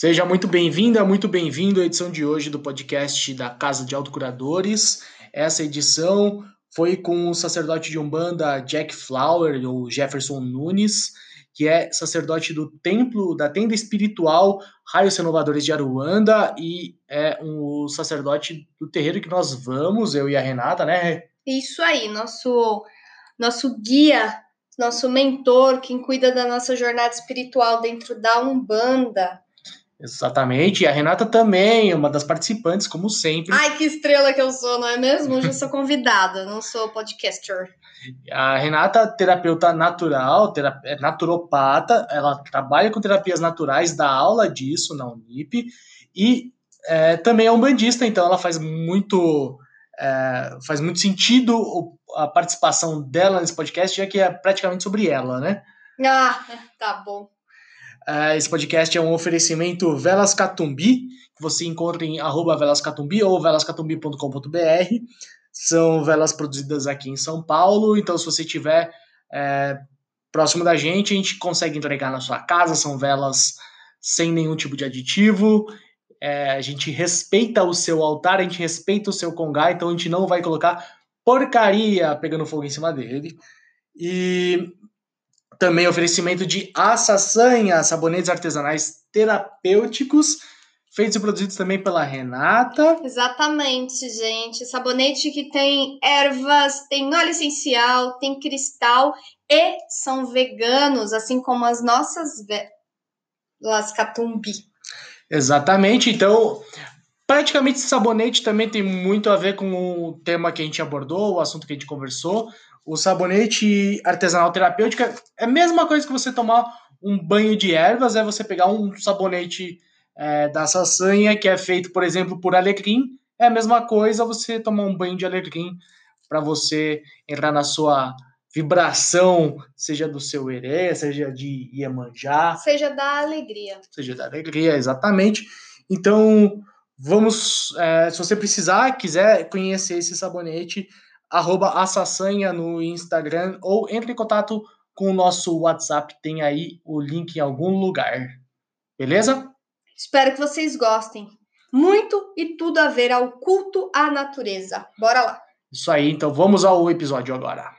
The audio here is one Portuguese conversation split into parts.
Seja muito bem-vinda, muito bem-vindo à edição de hoje do podcast da Casa de Autocuradores. Essa edição foi com o sacerdote de Umbanda Jack Flower, ou Jefferson Nunes, que é sacerdote do templo, da tenda espiritual Raios Renovadores de Aruanda e é um sacerdote do terreiro que nós vamos, eu e a Renata, né? Isso aí, nosso, nosso guia, nosso mentor, quem cuida da nossa jornada espiritual dentro da Umbanda. Exatamente, e a Renata também, uma das participantes, como sempre. Ai, que estrela que eu sou, não é mesmo? Hoje eu sou convidada, não sou podcaster. A Renata, terapeuta natural, terap é naturopata, ela trabalha com terapias naturais, dá aula disso na Unip, e é, também é um bandista, então ela faz muito, é, faz muito sentido a participação dela nesse podcast, já que é praticamente sobre ela, né? Ah, tá bom. Uh, esse podcast é um oferecimento Velas Catumbi, que você encontra em arroba velascatumbi ou velascatumbi.com.br. São velas produzidas aqui em São Paulo, então se você estiver é, próximo da gente, a gente consegue entregar na sua casa. São velas sem nenhum tipo de aditivo. É, a gente respeita o seu altar, a gente respeita o seu congá, então a gente não vai colocar porcaria pegando fogo em cima dele. E também oferecimento de Assassanha, sabonetes artesanais terapêuticos, feitos e produzidos também pela Renata. Exatamente, gente. Sabonete que tem ervas, tem óleo essencial, tem cristal e são veganos, assim como as nossas velas catumbi. Exatamente. Então, praticamente esse sabonete também tem muito a ver com o tema que a gente abordou, o assunto que a gente conversou. O sabonete artesanal terapêutico é a mesma coisa que você tomar um banho de ervas, é você pegar um sabonete é, da saçanha que é feito, por exemplo, por alecrim. É a mesma coisa você tomar um banho de alecrim para você entrar na sua vibração, seja do seu erê, seja de Iemanjá. Seja da alegria. Seja da alegria, exatamente. Então, vamos, é, se você precisar, quiser conhecer esse sabonete, arroba Assassanha no Instagram ou entre em contato com o nosso WhatsApp, tem aí o link em algum lugar. Beleza? Espero que vocês gostem. Muito e tudo a ver ao culto à natureza. Bora lá. Isso aí, então vamos ao episódio agora.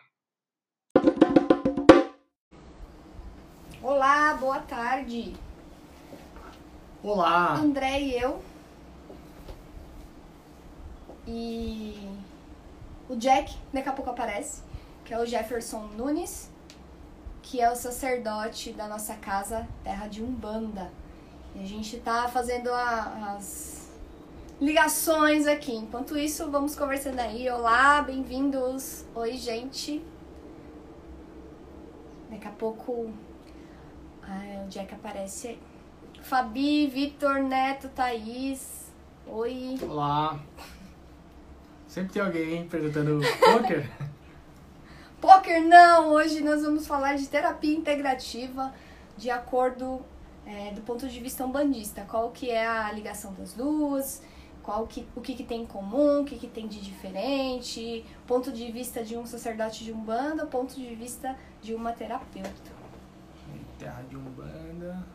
Olá, boa tarde. Olá. André e eu. E o Jack, daqui a pouco aparece, que é o Jefferson Nunes, que é o sacerdote da nossa casa, terra de Umbanda. E a gente tá fazendo a, as ligações aqui. Enquanto isso, vamos conversando aí. Olá, bem-vindos. Oi, gente. Daqui a pouco ah, o Jack aparece aí. Fabi, Vitor, Neto, Thaís. Oi. Olá. Sempre tem alguém perguntando poker. poker não! Hoje nós vamos falar de terapia integrativa de acordo é, do ponto de vista umbandista. Qual que é a ligação das duas, qual que, o que, que tem em comum, o que, que tem de diferente, ponto de vista de um sacerdote de umbanda, ponto de vista de uma terapeuta. Terra de umbanda.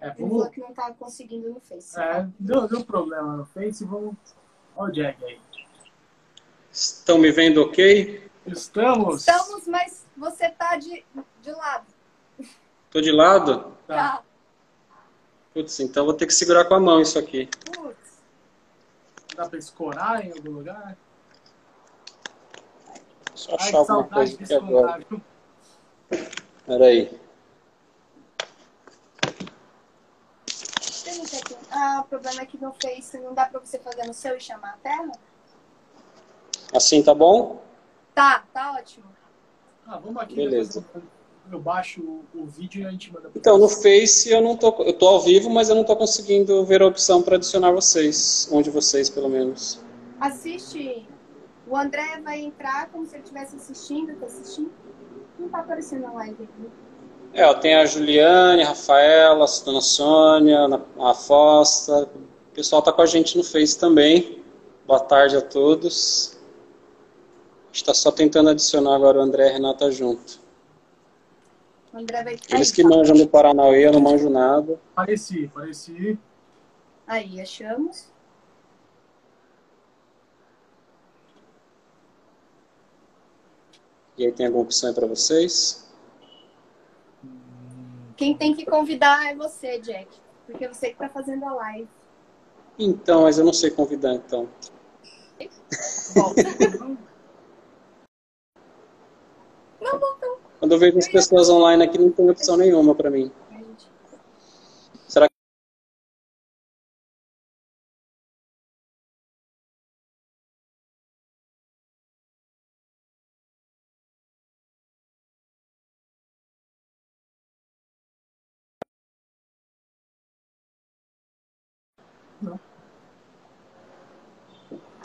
É, vamos... Ele falou que não estava conseguindo no Face. É, deu, deu problema no Face. Vamos. Olha o Jack aí. Estão me vendo ok? Estamos. Estamos, mas você tá de, de lado. Tô de lado? Tá. tá. Putz, então vou ter que segurar com a mão isso aqui. Putz. Dá pra escorar em algum lugar? Só achar Ai, alguma coisa aqui agora. Peraí. Ah, o problema é que no Face não dá pra você fazer no seu e chamar a tela? Assim tá bom? Tá, tá ótimo. Ah, vamos aqui. Beleza. Eu baixo o vídeo e a gente manda. Então, no Face eu não tô. Eu tô ao vivo, mas eu não tô conseguindo ver a opção para adicionar vocês. Um de vocês, pelo menos. Assiste. O André vai entrar como se ele estivesse assistindo, tá assistindo. Não tá aparecendo na live aqui. É, tem a Juliane, a Rafaela, a Dona Sônia, a Fosta. O pessoal tá com a gente no Face também. Boa tarde a todos. está só tentando adicionar agora o André e a Renata junto. André vai Eles que manjam do Paranauê, eu não manjo nada. Pareci, pareci. Aí, achamos. E aí tem alguma opção aí para vocês? Quem tem que convidar é você, Jack. Porque é você que tá fazendo a live. Então, mas eu não sei convidar, então. Bom. não, não, não. Quando eu vejo as pessoas online aqui, não tem opção nenhuma para mim.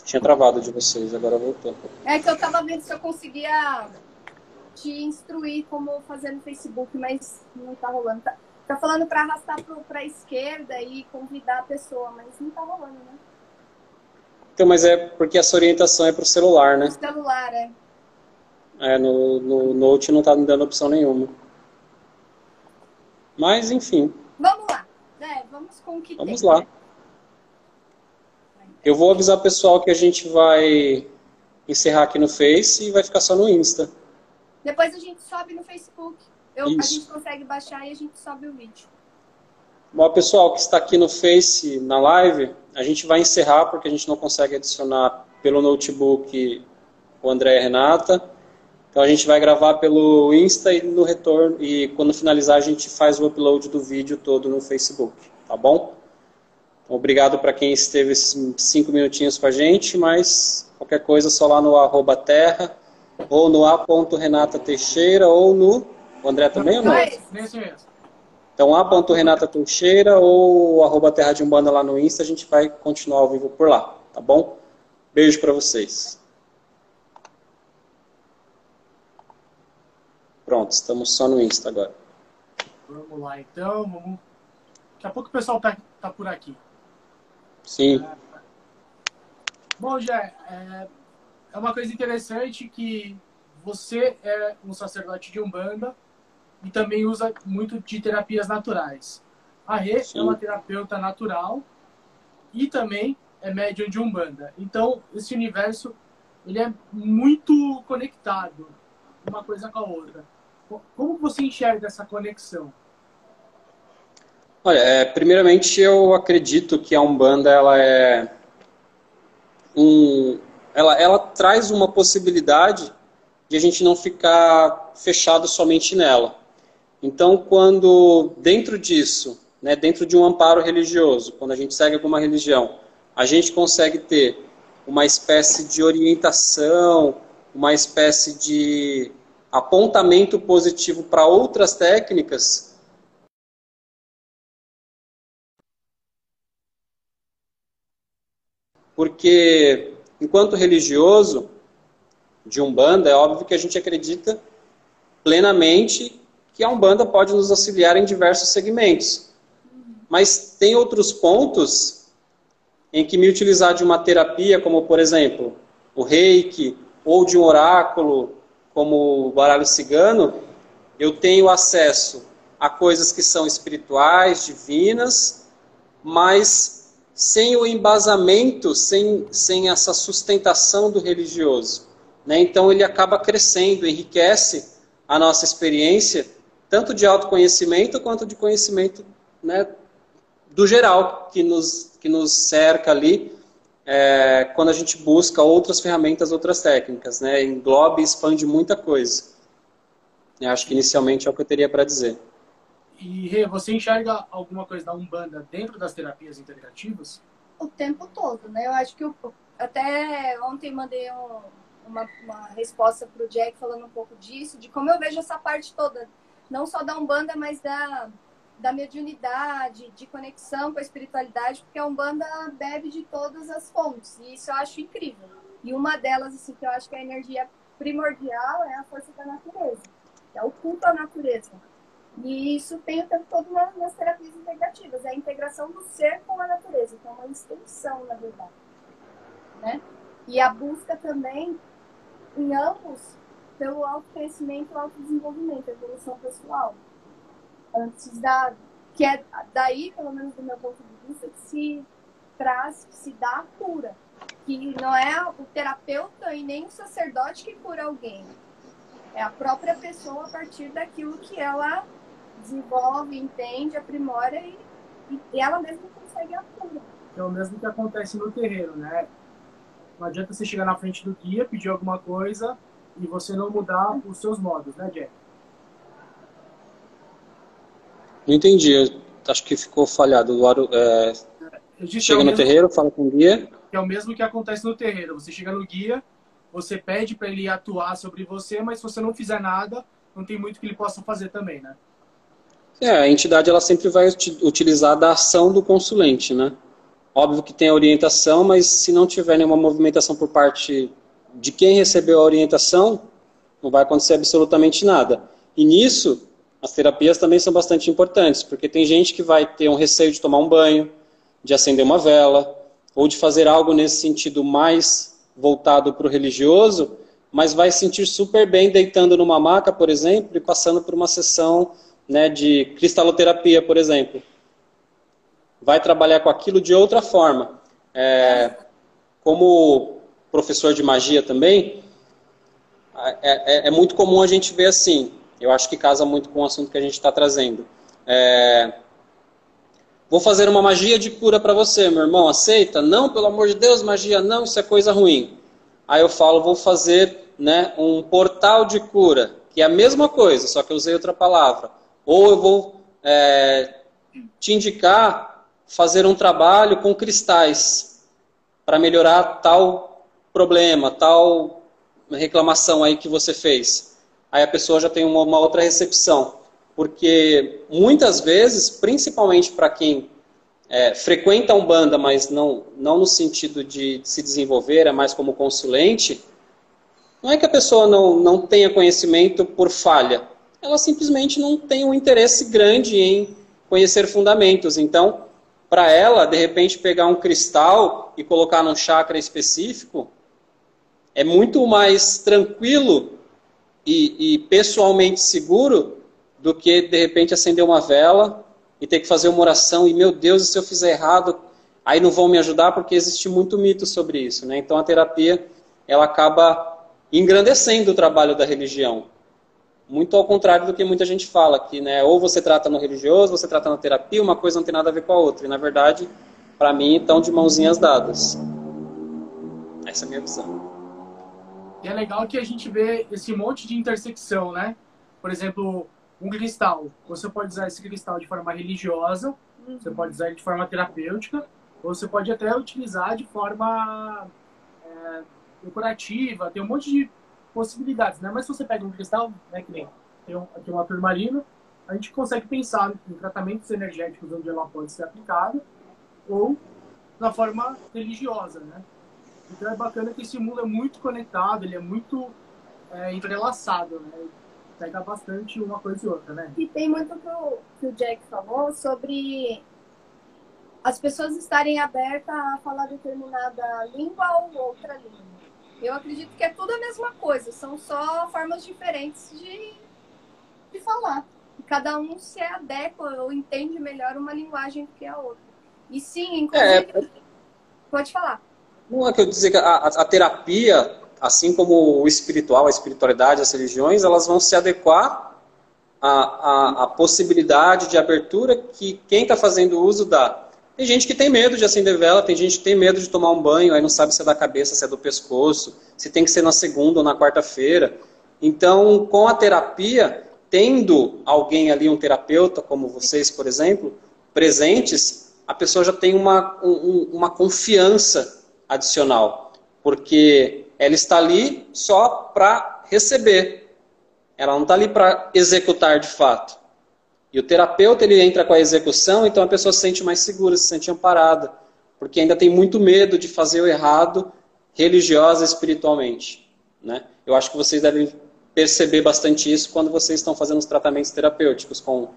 Tinha travado de vocês, agora voltou. É que eu tava vendo se eu conseguia te instruir como fazer no Facebook, mas não tá rolando. Tá, tá falando pra arrastar pro, pra esquerda e convidar a pessoa, mas não tá rolando, né? Então, mas é porque essa orientação é pro celular, né? No celular, é. É, no, no Note não tá me dando opção nenhuma. Mas, enfim, Vamos lá. É, vamos com o que vamos tem. lá. né? Eu vou avisar o pessoal que a gente vai encerrar aqui no Face e vai ficar só no Insta. Depois a gente sobe no Facebook. Eu, a gente consegue baixar e a gente sobe o vídeo. Bom, pessoal que está aqui no Face, na live, a gente vai encerrar porque a gente não consegue adicionar pelo notebook o André e a Renata. Então a gente vai gravar pelo Insta e no retorno e quando finalizar a gente faz o upload do vídeo todo no Facebook, tá bom? Obrigado para quem esteve esses cinco minutinhos com a gente, mas qualquer coisa só lá no arroba terra ou no a.renata Teixeira ou no o André também ou não? Mas- Nesse mesmo. Então, a. Renata Teixeira ou arroba Terra de Umbanda lá no Insta, a gente vai continuar ao vivo por lá, tá bom? Beijo pra vocês. Pronto, estamos só no Insta agora. Vamos lá, então. Vamos... Daqui a pouco o pessoal tá, tá por aqui. Sim, Bom, Jé, é, é uma coisa interessante que você é um sacerdote de Umbanda e também usa muito de terapias naturais. A Rê Sim. é uma terapeuta natural e também é médium de Umbanda. Então, esse universo ele é muito conectado uma coisa com a outra. Co- Como você enxerga essa conexão? Olha, é, primeiramente eu acredito que a Umbanda ela é um, ela, ela traz uma possibilidade de a gente não ficar fechado somente nela. Então, quando dentro disso, né, dentro de um amparo religioso, quando a gente segue alguma religião, a gente consegue ter uma espécie de orientação, uma espécie de apontamento positivo para outras técnicas, porque enquanto religioso de Umbanda, é óbvio que a gente acredita plenamente que a Umbanda pode nos auxiliar em diversos segmentos. Mas tem outros pontos em que me utilizar de uma terapia, como por exemplo, o reiki, ou de um oráculo, como o baralho cigano, eu tenho acesso a coisas que são espirituais, divinas, mas sem o embasamento, sem, sem essa sustentação do religioso. Né? Então ele acaba crescendo, enriquece a nossa experiência, tanto de autoconhecimento quanto de conhecimento né, do geral que nos, que nos cerca ali, é, quando a gente busca outras ferramentas, outras técnicas. Né? Engloba e expande muita coisa. Eu acho que inicialmente é o que eu teria para dizer. E Rê, você enxerga alguma coisa da Umbanda dentro das terapias integrativas? o tempo todo, né? Eu acho que eu, até ontem mandei um- uma, uma resposta pro Jack falando um pouco disso, de como eu vejo essa parte toda, não só da Umbanda, mas da, da mediunidade, de conexão com a espiritualidade, porque a Umbanda bebe de todas as fontes, e isso eu acho incrível. E uma delas, assim, que eu acho que é a energia primordial é a força da natureza, é o culto à natureza. E isso tem o tempo todo na- nas terapias integrativas, é a integração do ser com a natureza, que é uma extensão, na verdade. Né? E a busca também em ambos pelo autoconhecimento e autodesenvolvimento, evolução pessoal. Antes da. Que é daí, pelo menos do meu ponto de vista, que se traz, que se dá a cura. Que não é o terapeuta e nem o sacerdote que cura alguém. É a própria pessoa a partir daquilo que ela desenvolve, entende, aprimora e, e ela mesma consegue a cura. É o mesmo que acontece no terreiro, né? Não adianta você chegar na frente do guia, pedir alguma coisa e você não mudar os seus modos, né, Jack? Não entendi. Acho que ficou falhado. O é... Chega é no mesmo... terreiro, fala com o guia. É o mesmo que acontece no terreiro. Você chega no guia, você pede para ele atuar sobre você, mas se você não fizer nada, não tem muito que ele possa fazer também, né? É, a entidade ela sempre vai utilizar da ação do consulente, né? Óbvio que tem a orientação, mas se não tiver nenhuma movimentação por parte de quem recebeu a orientação, não vai acontecer absolutamente nada. E nisso, as terapias também são bastante importantes, porque tem gente que vai ter um receio de tomar um banho, de acender uma vela, ou de fazer algo nesse sentido mais voltado para o religioso, mas vai sentir super bem deitando numa maca, por exemplo, e passando por uma sessão né, de cristaloterapia, por exemplo vai trabalhar com aquilo de outra forma. É, como professor de magia também, é, é, é, muito comum a gente ver assim. Eu acho que casa muito com o assunto que a gente está trazendo. É, vou fazer uma magia de cura para você, meu irmão. Aceita? Não, pelo amor de Deus, magia não, isso é coisa ruim. Aí eu falo, vou fazer né, um portal de cura, que é a mesma coisa, só que eu usei outra palavra. Ou eu vou é, te indicar fazer um trabalho com cristais para melhorar tal problema, tal reclamação aí que você fez. Aí a pessoa já tem uma, uma outra recepção. Porque muitas vezes, principalmente para quem é, frequenta a Umbanda, mas não, não no sentido de se desenvolver, é mais como consulente, não é que a pessoa não, não tenha conhecimento por falha. Ela simplesmente não tem um interesse grande em conhecer fundamentos. Então, para ela, de repente, pegar um cristal e colocar num chakra específico, é muito mais tranquilo e, e pessoalmente seguro do que, de repente, acender uma vela e ter que fazer uma oração e, meu Deus, e se eu fizer errado, aí não vão me ajudar, porque existe muito mito sobre isso. Né? Então, a terapia, ela acaba engrandecendo o trabalho da religião. Muito ao contrário do que muita gente fala, que né, ou você trata no religioso, você trata na terapia, uma coisa não tem nada a ver com a outra. E na verdade, para mim, estão de mãozinhas dadas. Essa é a minha visão. E é legal que a gente vê esse monte de intersecção, né? Por exemplo, um cristal. Você pode usar esse cristal de forma religiosa, você pode usar ele de forma terapêutica, ou você pode até utilizar de forma é, decorativa. Tem um monte de possibilidades, né? Mas se você pega um cristal, né, que nem tem um, aqui uma turmalina, a gente consegue pensar em tratamentos energéticos onde ela pode ser aplicada ou na forma religiosa, né? Então é bacana que esse mundo é muito conectado, ele é muito é, entrelaçado, né? Pega bastante uma coisa e outra, né? E tem muito que o Jack falou sobre as pessoas estarem abertas a falar determinada língua ou outra língua. Eu acredito que é tudo a mesma coisa, são só formas diferentes de, de falar. Cada um se adequa ou entende melhor uma linguagem do que a outra. E sim, inclusive. É, pode falar. Não é que eu dizer que a, a, terapia, assim como o espiritual, a espiritualidade, as religiões, elas vão se adequar à, à, à possibilidade de abertura que quem está fazendo uso dá. Tem gente que tem medo de acender vela, tem gente que tem medo de tomar um banho, aí não sabe se é da cabeça, se é do pescoço, se tem que ser na segunda ou na quarta-feira. Então, com a terapia, tendo alguém ali, um terapeuta, como vocês, por exemplo, presentes, a pessoa já tem uma, um, uma confiança adicional, porque ela está ali só para receber, ela não está ali para executar de fato. E o terapeuta ele entra com a execução, então a pessoa se sente mais segura, se sente amparada, porque ainda tem muito medo de fazer o errado religiosa espiritualmente. Né? Eu acho que vocês devem perceber bastante isso quando vocês estão fazendo os tratamentos terapêuticos com,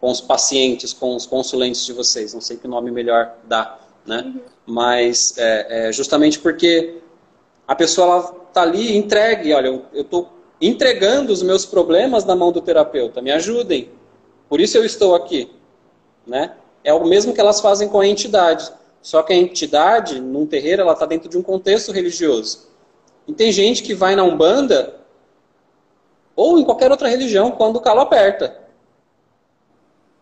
com os pacientes, com os consulentes de vocês. Não sei que nome melhor dá, né? Uhum. Mas é, é justamente porque A pessoa está ali entregue, olha, eu estou entregando os meus problemas na mão do terapeuta, me ajudem. Por isso eu estou aqui. Né? É o mesmo que elas fazem com a entidade. Só que a entidade, num terreiro, ela está dentro de um contexto religioso. E tem gente que vai na Umbanda ou em qualquer outra religião quando o calo aperta.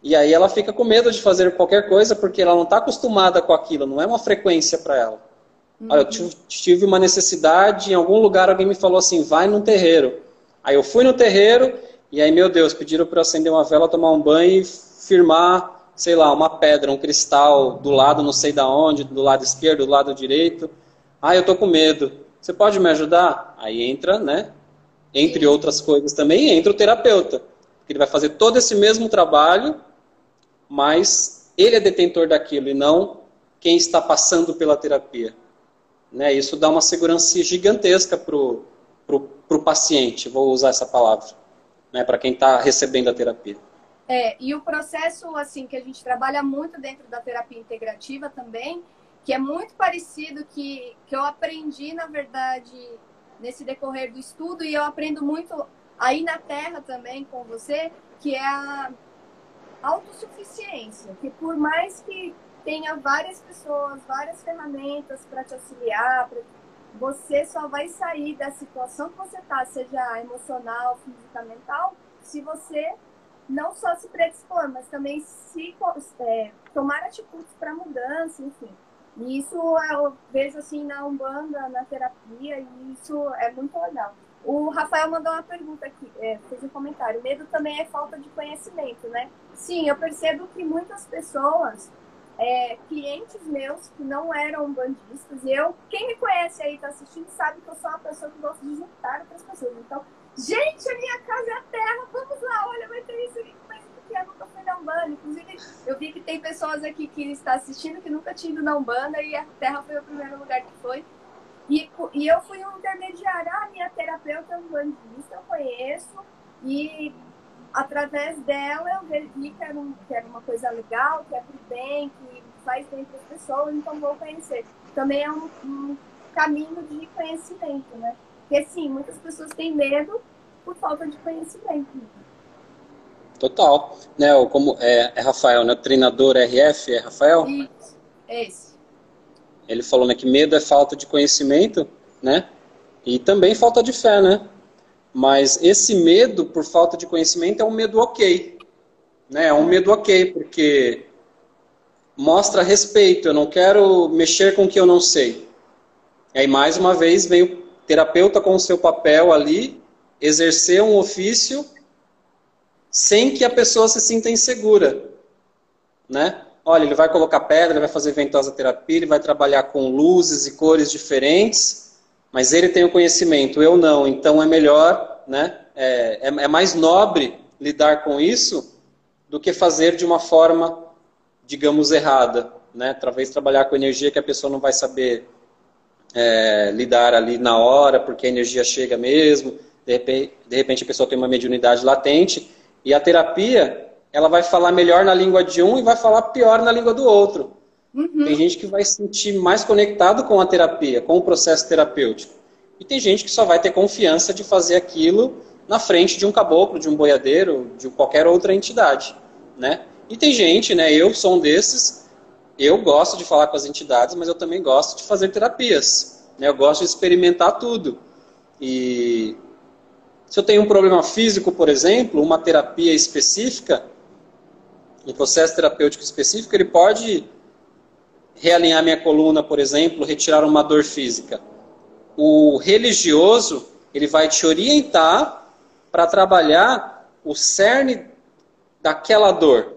E aí ela fica com medo de fazer qualquer coisa porque ela não está acostumada com aquilo, não é uma frequência para ela. Uhum. Eu tive uma necessidade, em algum lugar alguém me falou assim, vai num terreiro. Aí eu fui no terreiro e aí, meu Deus, pediram para eu acender uma vela, tomar um banho e firmar, sei lá, uma pedra, um cristal do lado não sei da onde, do lado esquerdo, do lado direito. Ah, eu tô com medo. Você pode me ajudar? Aí entra, né? Entre outras coisas também, entra o terapeuta. Ele vai fazer todo esse mesmo trabalho, mas ele é detentor daquilo e não quem está passando pela terapia. Né? Isso dá uma segurança gigantesca para o paciente, vou usar essa palavra, né? para quem está recebendo a terapia. É, e o processo assim que a gente trabalha muito dentro da terapia integrativa também, que é muito parecido que, que eu aprendi, na verdade, nesse decorrer do estudo, e eu aprendo muito aí na Terra também com você, que é a autossuficiência. Que por mais que tenha várias pessoas, várias ferramentas para te auxiliar, pra... você só vai sair da situação que você está, seja emocional, física, mental, se você não só se predispor, mas também se é, tomar atitudes para mudança, enfim. E isso eu vejo assim na Umbanda, na terapia, e isso é muito legal. O Rafael mandou uma pergunta aqui, é, fez um comentário. Medo também é falta de conhecimento, né? Sim, eu percebo que muitas pessoas, é, clientes meus que não eram bandistas, e eu, quem me conhece aí, tá assistindo, sabe que eu sou uma pessoa que gosta de juntar outras pessoas. Então, gente, a minha casa é a terra, vamos lá, olha, vai ter isso aqui, mas que eu nunca fui na Umbanda. Inclusive, eu vi que tem pessoas aqui que está assistindo que nunca tinham ido na Umbanda e a terra foi o primeiro lugar que foi. E, e eu fui um intermediário. Ah, minha terapeuta é um bandista, eu conheço. E através dela eu vi que era, um, que era uma coisa legal, que é pro bem, que faz bem para as pessoas, então vou conhecer. Também é um, um caminho de conhecimento, né? Porque sim, muitas pessoas têm medo por falta de conhecimento. Total. Né, como é, é Rafael, né? O treinador RF é Rafael? Isso, esse. Ele falou né, que medo é falta de conhecimento, né? E também falta de fé, né? Mas esse medo por falta de conhecimento é um medo ok. Né? É um medo ok, porque mostra respeito. Eu não quero mexer com o que eu não sei. E aí, mais uma vez, vem o terapeuta com o seu papel ali, exercer um ofício sem que a pessoa se sinta insegura. Né? olha, ele vai colocar pedra, ele vai fazer ventosa terapia, ele vai trabalhar com luzes e cores diferentes, mas ele tem o conhecimento, eu não, então é melhor, né? É, é, é mais nobre lidar com isso do que fazer de uma forma, digamos, errada, né? Talvez trabalhar com energia que a pessoa não vai saber é, lidar ali na hora, porque a energia chega mesmo, de repente, de repente a pessoa tem uma mediunidade latente, e a terapia ela vai falar melhor na língua de um e vai falar pior na língua do outro. Uhum. Tem gente que vai se sentir mais conectado com a terapia, com o processo terapêutico. E tem gente que só vai ter confiança de fazer aquilo na frente de um caboclo, de um boiadeiro, de qualquer outra entidade, né? E tem gente, né? Eu sou um desses. Eu gosto de falar com as entidades, mas eu também gosto de fazer terapias. Né? Eu gosto de experimentar tudo. E se eu tenho um problema físico, por exemplo, uma terapia específica, um processo terapêutico específico, ele pode realinhar minha coluna, por exemplo, retirar uma dor física. O religioso, ele vai te orientar para trabalhar o cerne daquela dor.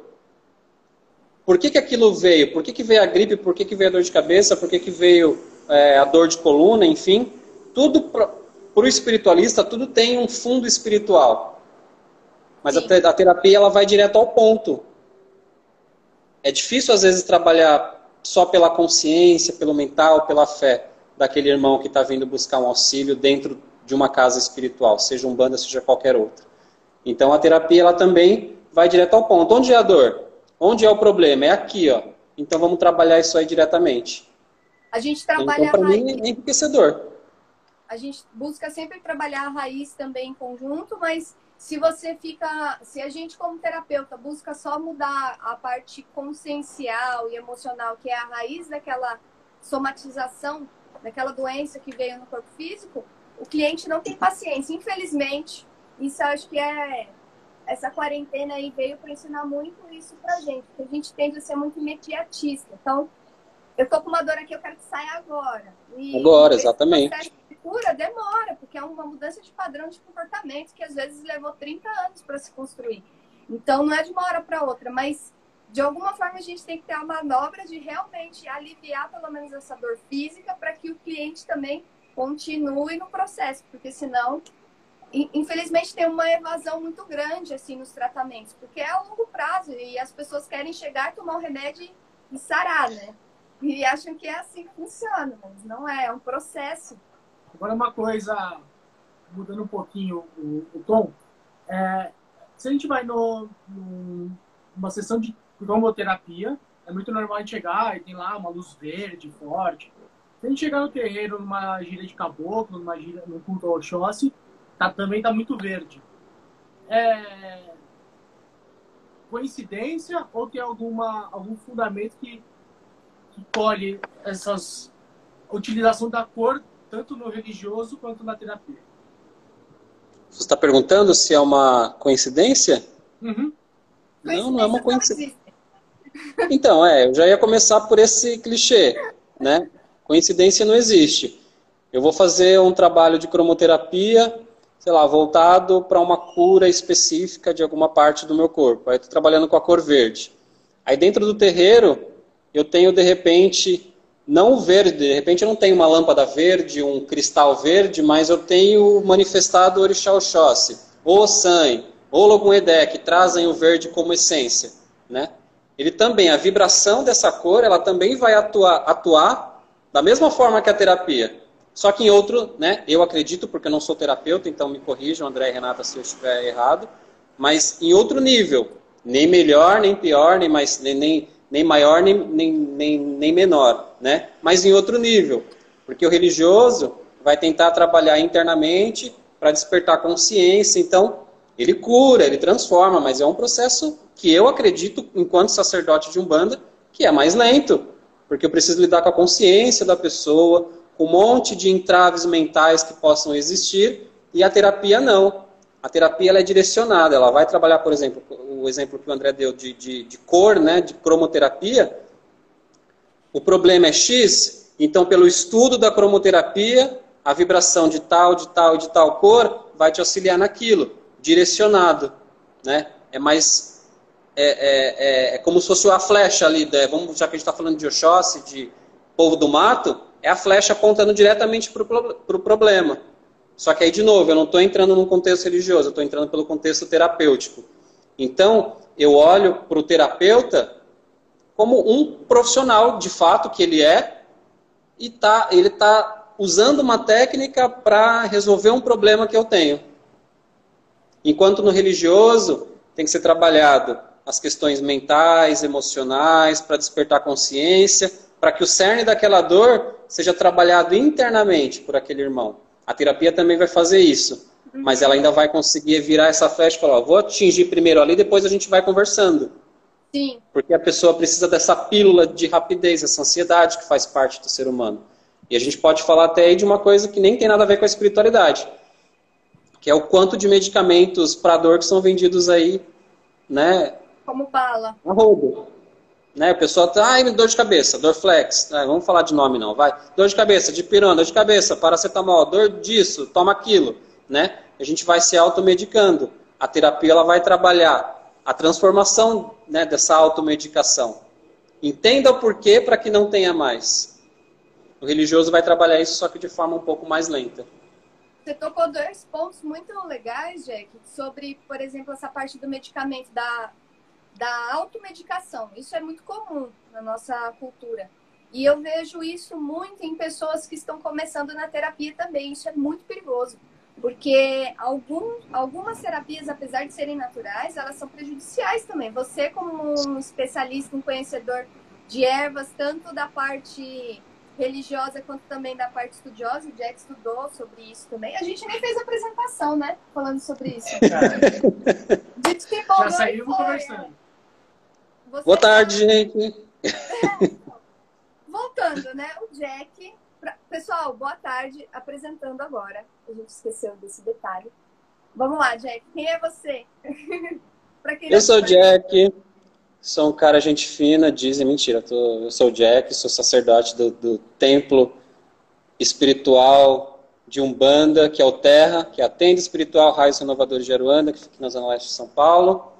Por que, que aquilo veio? Por que, que veio a gripe? Por que, que veio a dor de cabeça? Por que, que veio é, a dor de coluna? Enfim, tudo para o espiritualista, tudo tem um fundo espiritual. Mas a, a terapia ela vai direto ao ponto. É difícil, às vezes, trabalhar só pela consciência, pelo mental, pela fé daquele irmão que está vindo buscar um auxílio dentro de uma casa espiritual, seja um banda, seja qualquer outra. Então, a terapia ela também vai direto ao ponto. Onde é a dor? Onde é o problema? É aqui, ó. Então, vamos trabalhar isso aí diretamente. A gente trabalha então, para mim, é enriquecedor. a gente busca sempre trabalhar a raiz também em conjunto, mas se você fica, se a gente como terapeuta busca só mudar a parte consciencial e emocional, que é a raiz daquela somatização, daquela doença que veio no corpo físico, o cliente não tem paciência, infelizmente. Isso acho que é essa quarentena aí veio para ensinar muito isso pra gente, porque a gente tende a ser muito imediatista. Então, eu tô com uma dor aqui, eu quero que saia agora. E agora, exatamente. Cura demora, porque é uma mudança de padrão de comportamento que às vezes levou 30 anos para se construir. Então, não é de uma hora para outra, mas de alguma forma a gente tem que ter uma manobra de realmente aliviar pelo menos essa dor física para que o cliente também continue no processo, porque senão infelizmente tem uma evasão muito grande assim nos tratamentos, porque é a longo prazo e as pessoas querem chegar, tomar o remédio e sarar, né? E acham que é assim que funciona, mas não é, é um processo. Agora uma coisa, mudando um pouquinho o, o tom, é, se a gente vai no, no, numa sessão de cromoterapia, é muito normal a gente chegar e tem lá uma luz verde forte. Se a gente chegar no terreiro, numa gira de caboclo, numa gira, num culto ao Oxóssi, tá, também tá muito verde. É coincidência ou tem alguma, algum fundamento que, que colhe essas utilização da cor tanto no religioso quanto na terapia? Você está perguntando se é uma coincidência? Uhum. Não, não é uma coincidência. Então, é, eu já ia começar por esse clichê, né? Coincidência não existe. Eu vou fazer um trabalho de cromoterapia sei lá, voltado para uma cura específica de alguma parte do meu corpo. Aí estou trabalhando com a cor verde. Aí dentro do terreiro, eu tenho de repente, não o verde, de repente eu não tenho uma lâmpada verde, um cristal verde, mas eu tenho manifestado o Orixá Oxóssi, ou o San, ou Logum Edé, que trazem o verde como essência. Né? Ele também, a vibração dessa cor, ela também vai atuar, atuar da mesma forma que a terapia. Só que em outro, né, eu acredito, porque eu não sou terapeuta, então me corrijam, André e Renata, se eu estiver errado, mas em outro nível, nem melhor, nem pior, nem, mais, nem, nem, nem maior, nem, nem, nem, nem menor, né? mas em outro nível, porque o religioso vai tentar trabalhar internamente para despertar consciência, então ele cura, ele transforma, mas é um processo que eu acredito, enquanto sacerdote de Umbanda, que é mais lento, porque eu preciso lidar com a consciência da pessoa, um monte de entraves mentais que possam existir, e a terapia não. A terapia é direcionada, ela vai trabalhar, por exemplo, o exemplo que o André deu de, de, de cor, né, de cromoterapia. O problema é X, então pelo estudo da cromoterapia, a vibração de tal, de tal, de tal cor vai te auxiliar naquilo, direcionado, né? É mais é, é, é, é como se fosse a flecha ali, né? vamos, já que a gente está falando de Oxóssi, de povo do mato, é a flecha apontando diretamente para o pro problema. Só que aí, de novo, eu não estou entrando num contexto religioso, eu estou entrando pelo contexto terapêutico. Então, eu olho para o terapeuta como um profissional, de fato, que ele é, e tá, ele está usando uma técnica para resolver um problema que eu tenho. Enquanto no religioso, tem que ser trabalhado as questões mentais, emocionais, para despertar consciência, para que o cerne daquela dor seja trabalhado internamente por aquele irmão. A terapia também vai fazer isso, mas ela ainda vai conseguir virar essa flecha e falar: vou atingir primeiro ali, depois a gente vai conversando. Sim. Porque a pessoa precisa dessa pílula de rapidez, essa ansiedade que faz parte do ser humano. E a gente pode falar até aí de uma coisa que nem tem nada a ver com a espiritualidade, que é o quanto de medicamentos para dor que são vendidos aí, né? Como bala. A roubo. Né? O pessoal tá, ai, dor de cabeça, dor flex, né? vamos falar de nome não, vai. Dor de cabeça, de pirona, dor de cabeça, paracetamol, dor disso, toma aquilo, né? A gente vai se automedicando. A terapia ela vai trabalhar a transformação né, dessa automedicação. Entenda o porquê para que não tenha mais. O religioso vai trabalhar isso só que de forma um pouco mais lenta. Você tocou dois pontos muito legais, Jack, sobre, por exemplo, essa parte do medicamento, da da automedicação. Isso é muito comum na nossa cultura. E eu vejo isso muito em pessoas que estão começando na terapia também. Isso é muito perigoso. Porque algum, algumas terapias, apesar de serem naturais, elas são prejudiciais também. Você, como um especialista, um conhecedor de ervas, tanto da parte religiosa quanto também da parte estudiosa. O Jack estudou sobre isso também. A gente nem fez apresentação, né? Falando sobre isso. É, Já saímos conversando. Você Boa tarde, gente. Voltando, né? O Jack. Pra... Pessoal, boa tarde. Apresentando agora. A gente esqueceu desse detalhe. Vamos lá, Jack. Quem é você? eu sou o Jack. Sou um cara gente fina, dizem, mentira, tô, eu sou o Jack, sou sacerdote do, do templo espiritual de Umbanda, que é o Terra, que é a tenda espiritual Raios Renovadores de Aruanda, que fica na Zona Leste de São Paulo.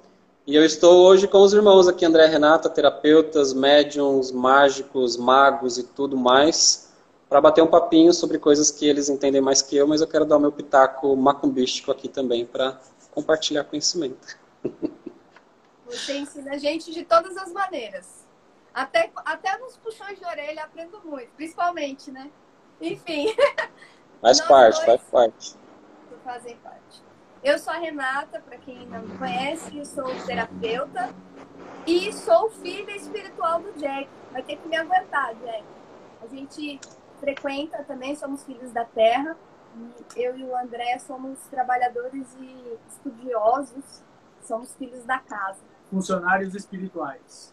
E eu estou hoje com os irmãos aqui, André e Renata, terapeutas, médiums, mágicos, magos e tudo mais, para bater um papinho sobre coisas que eles entendem mais que eu, mas eu quero dar o meu pitaco macumbístico aqui também para compartilhar conhecimento. Você ensina a gente de todas as maneiras. Até, até nos puxões de orelha aprendo muito, principalmente, né? Enfim. Faz parte, faz parte. Fazem parte. Eu sou a Renata, para quem não me conhece, eu sou terapeuta e sou filha espiritual do Jack. Vai ter que me aguentar, Jack. A gente frequenta também, somos filhos da terra. Eu e o André somos trabalhadores e estudiosos, somos filhos da casa funcionários espirituais.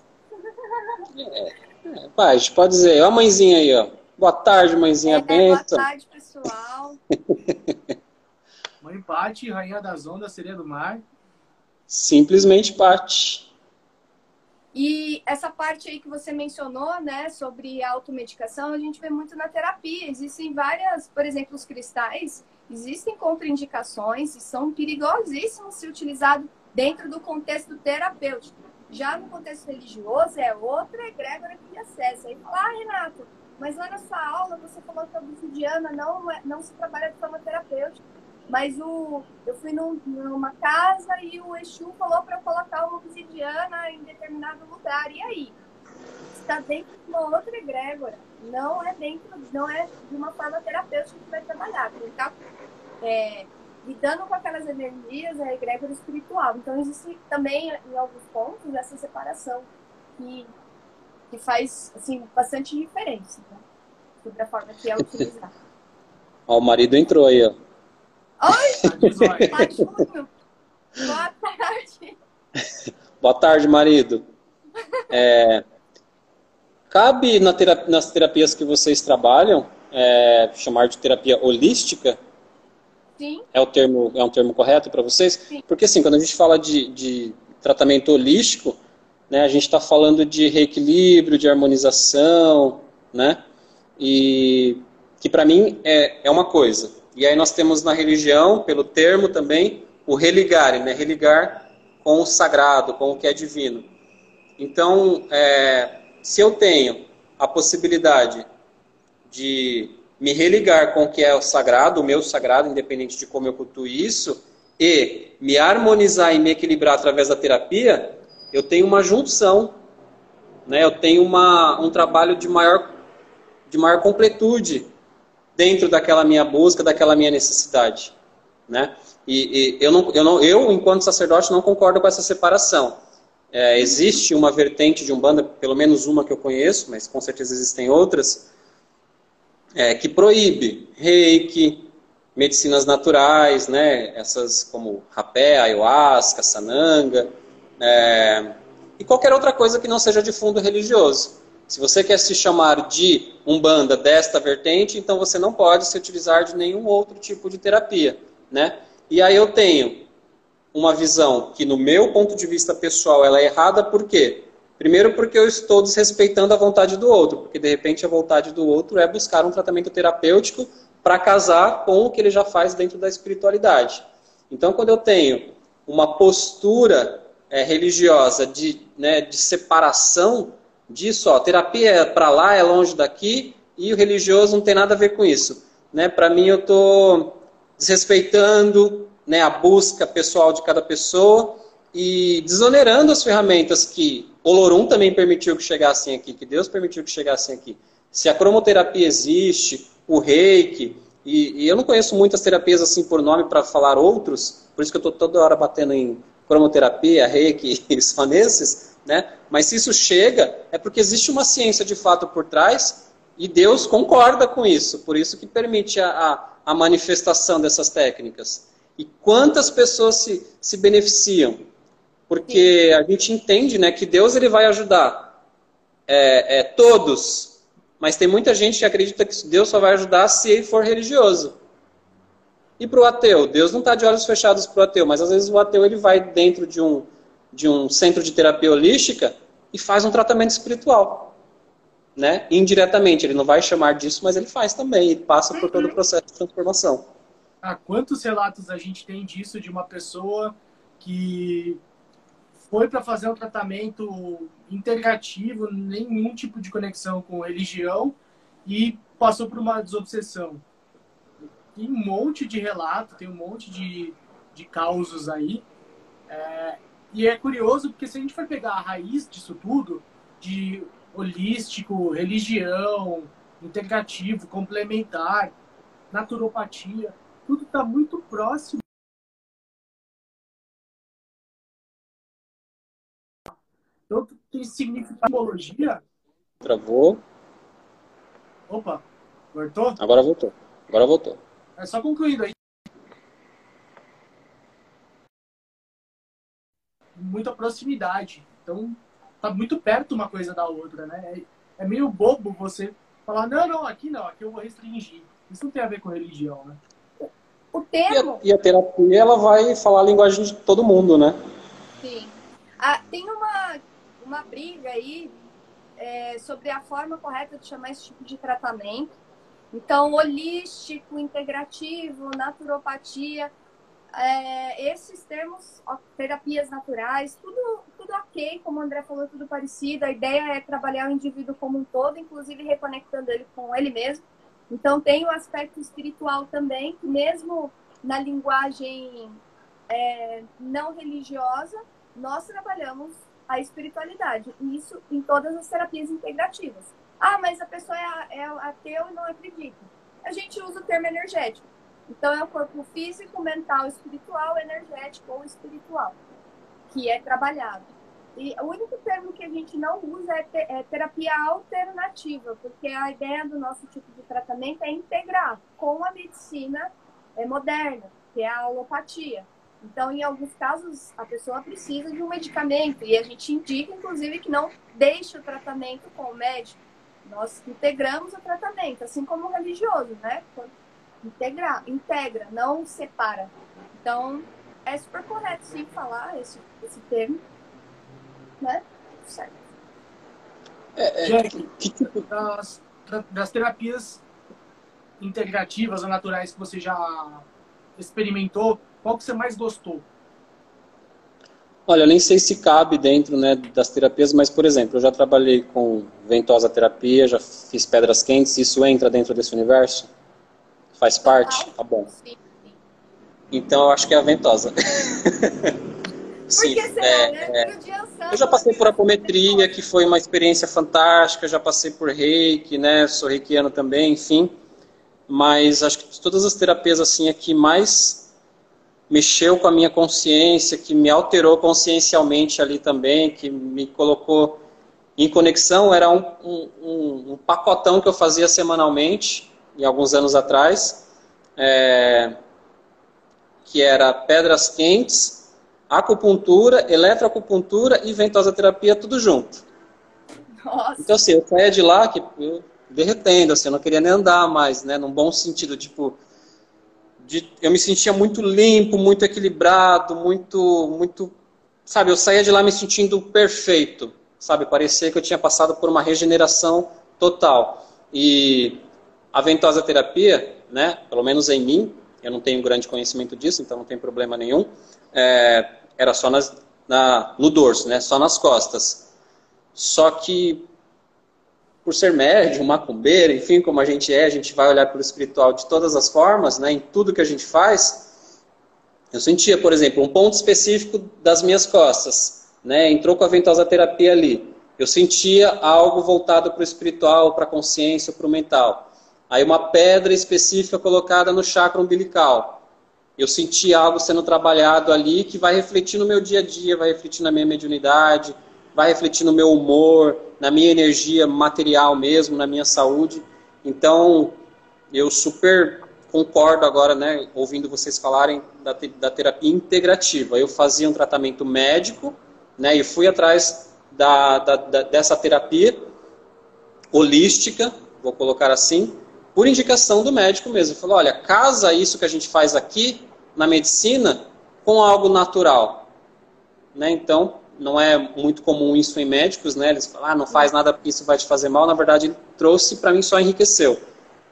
É, é, pai, a gente pode dizer, ó a mãezinha aí, ó. Boa tarde, mãezinha é, Boa tarde, pessoal. Mãe Pati, rainha das ondas, sereia do mar. Simplesmente Pati. E essa parte aí que você mencionou, né, sobre automedicação, a gente vê muito na terapia. Existem várias, por exemplo, os cristais, existem contraindicações e são perigosíssimos se utilizados dentro do contexto terapêutico. Já no contexto religioso, é outra egrégora que acessa. Aí fala, ah, Renato, mas lá na sua aula você falou que a obsidiana não, é, não se trabalha de forma terapêutica. Mas o, eu fui num, numa casa e o Exu falou para colocar uma obsidiana em determinado lugar. E aí? Está dentro de uma outra egrégora. Não é dentro, não é de uma forma terapêutica que vai trabalhar. Tá? É, lidando com aquelas energias, é egrégora espiritual. Então, existe também, em alguns pontos, essa separação que, que faz assim, bastante diferença né? sobre a forma que é utilizada. ó, o marido entrou aí, ó. Oi! Tá Boa tarde! Boa tarde, marido. É, cabe na terapia, nas terapias que vocês trabalham é, chamar de terapia holística? Sim. É, o termo, é um termo correto para vocês? Sim. Porque, assim, quando a gente fala de, de tratamento holístico, né, a gente está falando de reequilíbrio, de harmonização, né? E que para mim é, é uma coisa. E aí nós temos na religião, pelo termo também, o religar, né? Religar com o sagrado, com o que é divino. Então, é, se eu tenho a possibilidade de me religar com o que é o sagrado, o meu sagrado, independente de como eu cultuo isso, e me harmonizar e me equilibrar através da terapia, eu tenho uma junção, né? eu tenho uma, um trabalho de maior, de maior completude dentro daquela minha busca, daquela minha necessidade. Né? E, e eu, não, eu, não, eu, enquanto sacerdote, não concordo com essa separação. É, existe uma vertente de Umbanda, pelo menos uma que eu conheço, mas com certeza existem outras, é, que proíbe reiki, medicinas naturais, né, essas como rapé, ayahuasca, sananga, é, e qualquer outra coisa que não seja de fundo religioso. Se você quer se chamar de umbanda desta vertente, então você não pode se utilizar de nenhum outro tipo de terapia, né? E aí eu tenho uma visão que, no meu ponto de vista pessoal, ela é errada, por quê? Primeiro, porque eu estou desrespeitando a vontade do outro, porque de repente a vontade do outro é buscar um tratamento terapêutico para casar com o que ele já faz dentro da espiritualidade. Então, quando eu tenho uma postura é, religiosa de, né, de separação disso, ó, terapia é para lá, é longe daqui, e o religioso não tem nada a ver com isso. Né? Para mim, eu estou desrespeitando né, a busca pessoal de cada pessoa e desonerando as ferramentas que Olorum também permitiu que chegassem aqui, que Deus permitiu que chegassem aqui. Se a cromoterapia existe, o reiki, e, e eu não conheço muitas terapias assim por nome para falar outros, por isso que eu estou toda hora batendo em cromoterapia, reiki e nesses, né? mas se isso chega, é porque existe uma ciência de fato por trás, E Deus concorda com isso, por isso que permite a, a, a manifestação dessas técnicas. E quantas pessoas se, se beneficiam? Porque a gente entende né, que Deus ele vai ajudar é, é, todos, mas tem muita gente que acredita que Deus só vai ajudar se ele for religioso. E para o ateu? Deus não está de olhos fechados para o ateu, mas às vezes o ateu ele vai dentro de um, de um centro de terapia holística e faz um tratamento espiritual. Né? Indiretamente, ele não vai chamar disso, mas ele faz também, ele passa por todo o processo de transformação. Ah, quantos relatos a gente tem disso de uma pessoa que foi para fazer um tratamento integrativo, nenhum tipo de conexão com religião e passou por uma desobsessão? tem um monte de relato, tem um monte de, de causos aí. É, e é curioso porque se a gente for pegar a raiz disso tudo, de holístico, religião, integrativo, complementar, naturopatia, tudo está muito próximo. Então, tem significadologia. Travou. Opa, voltou? Agora voltou. Agora voltou. É só concluindo aí. Muita proximidade. Então, tá muito perto uma coisa da outra, né? É meio bobo você falar, não, não, aqui não, aqui eu vou restringir. Isso não tem a ver com religião, né? O termo... E a, e a terapia, ela vai falar a linguagem de todo mundo, né? Sim. Ah, tem uma, uma briga aí é, sobre a forma correta de chamar esse tipo de tratamento. Então, holístico, integrativo, naturopatia, é, esses termos, terapias naturais, tudo, tudo ok, como o André falou, tudo parecido. A ideia é trabalhar o indivíduo como um todo, inclusive reconectando ele com ele mesmo. Então, tem o aspecto espiritual também, que mesmo na linguagem é, não religiosa, nós trabalhamos a espiritualidade. Isso em todas as terapias integrativas. Ah, mas a pessoa é, é ateu e não acredita. A gente usa o termo energético. Então, é o corpo físico, mental, espiritual, energético ou espiritual, que é trabalhado. E o único termo que a gente não usa é, é, terapia alternativa, porque a ideia do nosso tipo de tratamento é integrar com a medicina é, moderna, que é a alopatia. Então, em alguns casos, a pessoa precisa de um medicamento e a gente indica, inclusive, que não deixe o tratamento com o médico nós integramos o tratamento, assim como o religioso, né? Integrar, integra, não separa. Então, é super correto sim falar esse, esse termo, né? Certo. É, é, Jack, que tipo das, das terapias integrativas ou naturais que você já experimentou, qual que você mais gostou? Olha, eu nem sei se cabe dentro né, das terapias, mas, por exemplo, eu já trabalhei com ventosa terapia, já fiz pedras quentes, isso entra dentro desse universo? Faz parte? Tá bom. Então, eu acho que é a ventosa. Sim, será, é, né? é. Eu já passei por apometria, que foi uma experiência fantástica, já passei por reiki, né? Sou reikiano também, enfim. Mas acho que todas as terapias assim aqui mais mexeu com a minha consciência, que me alterou consciencialmente ali também, que me colocou em conexão. Era um, um, um pacotão que eu fazia semanalmente, em alguns anos atrás, é, que era pedras quentes, acupuntura, eletroacupuntura e ventosa terapia, tudo junto. Nossa. Então, assim, eu saía de lá que eu derretendo, assim, eu não queria nem andar mais, né, num bom sentido, tipo, de, eu me sentia muito limpo, muito equilibrado, muito, muito, sabe, eu saía de lá me sentindo perfeito, sabe, parecia que eu tinha passado por uma regeneração total. E a ventosa terapia, né, pelo menos em mim, eu não tenho grande conhecimento disso, então não tem problema nenhum, é, era só nas, na, no dorso, né, só nas costas. Só que por ser médium, macumbeiro, enfim, como a gente é, a gente vai olhar para o espiritual de todas as formas, né, em tudo que a gente faz. Eu sentia, por exemplo, um ponto específico das minhas costas, né, entrou com a ventosa terapia ali. Eu sentia algo voltado para o espiritual, para a consciência, para o mental. Aí uma pedra específica colocada no chakra umbilical. Eu senti algo sendo trabalhado ali que vai refletir no meu dia a dia, vai refletir na minha mediunidade, vai refletir no meu humor, na minha energia material mesmo, na minha saúde. Então, eu super concordo agora, né, ouvindo vocês falarem da, da terapia integrativa. Eu fazia um tratamento médico, né, e fui atrás da, da, da, dessa terapia holística, vou colocar assim, por indicação do médico mesmo. Falou, olha, casa isso que a gente faz aqui na medicina com algo natural. Né? Então, não é muito comum isso em médicos, né? Eles falam, ah, não faz nada porque isso vai te fazer mal. Na verdade, ele trouxe para mim só enriqueceu.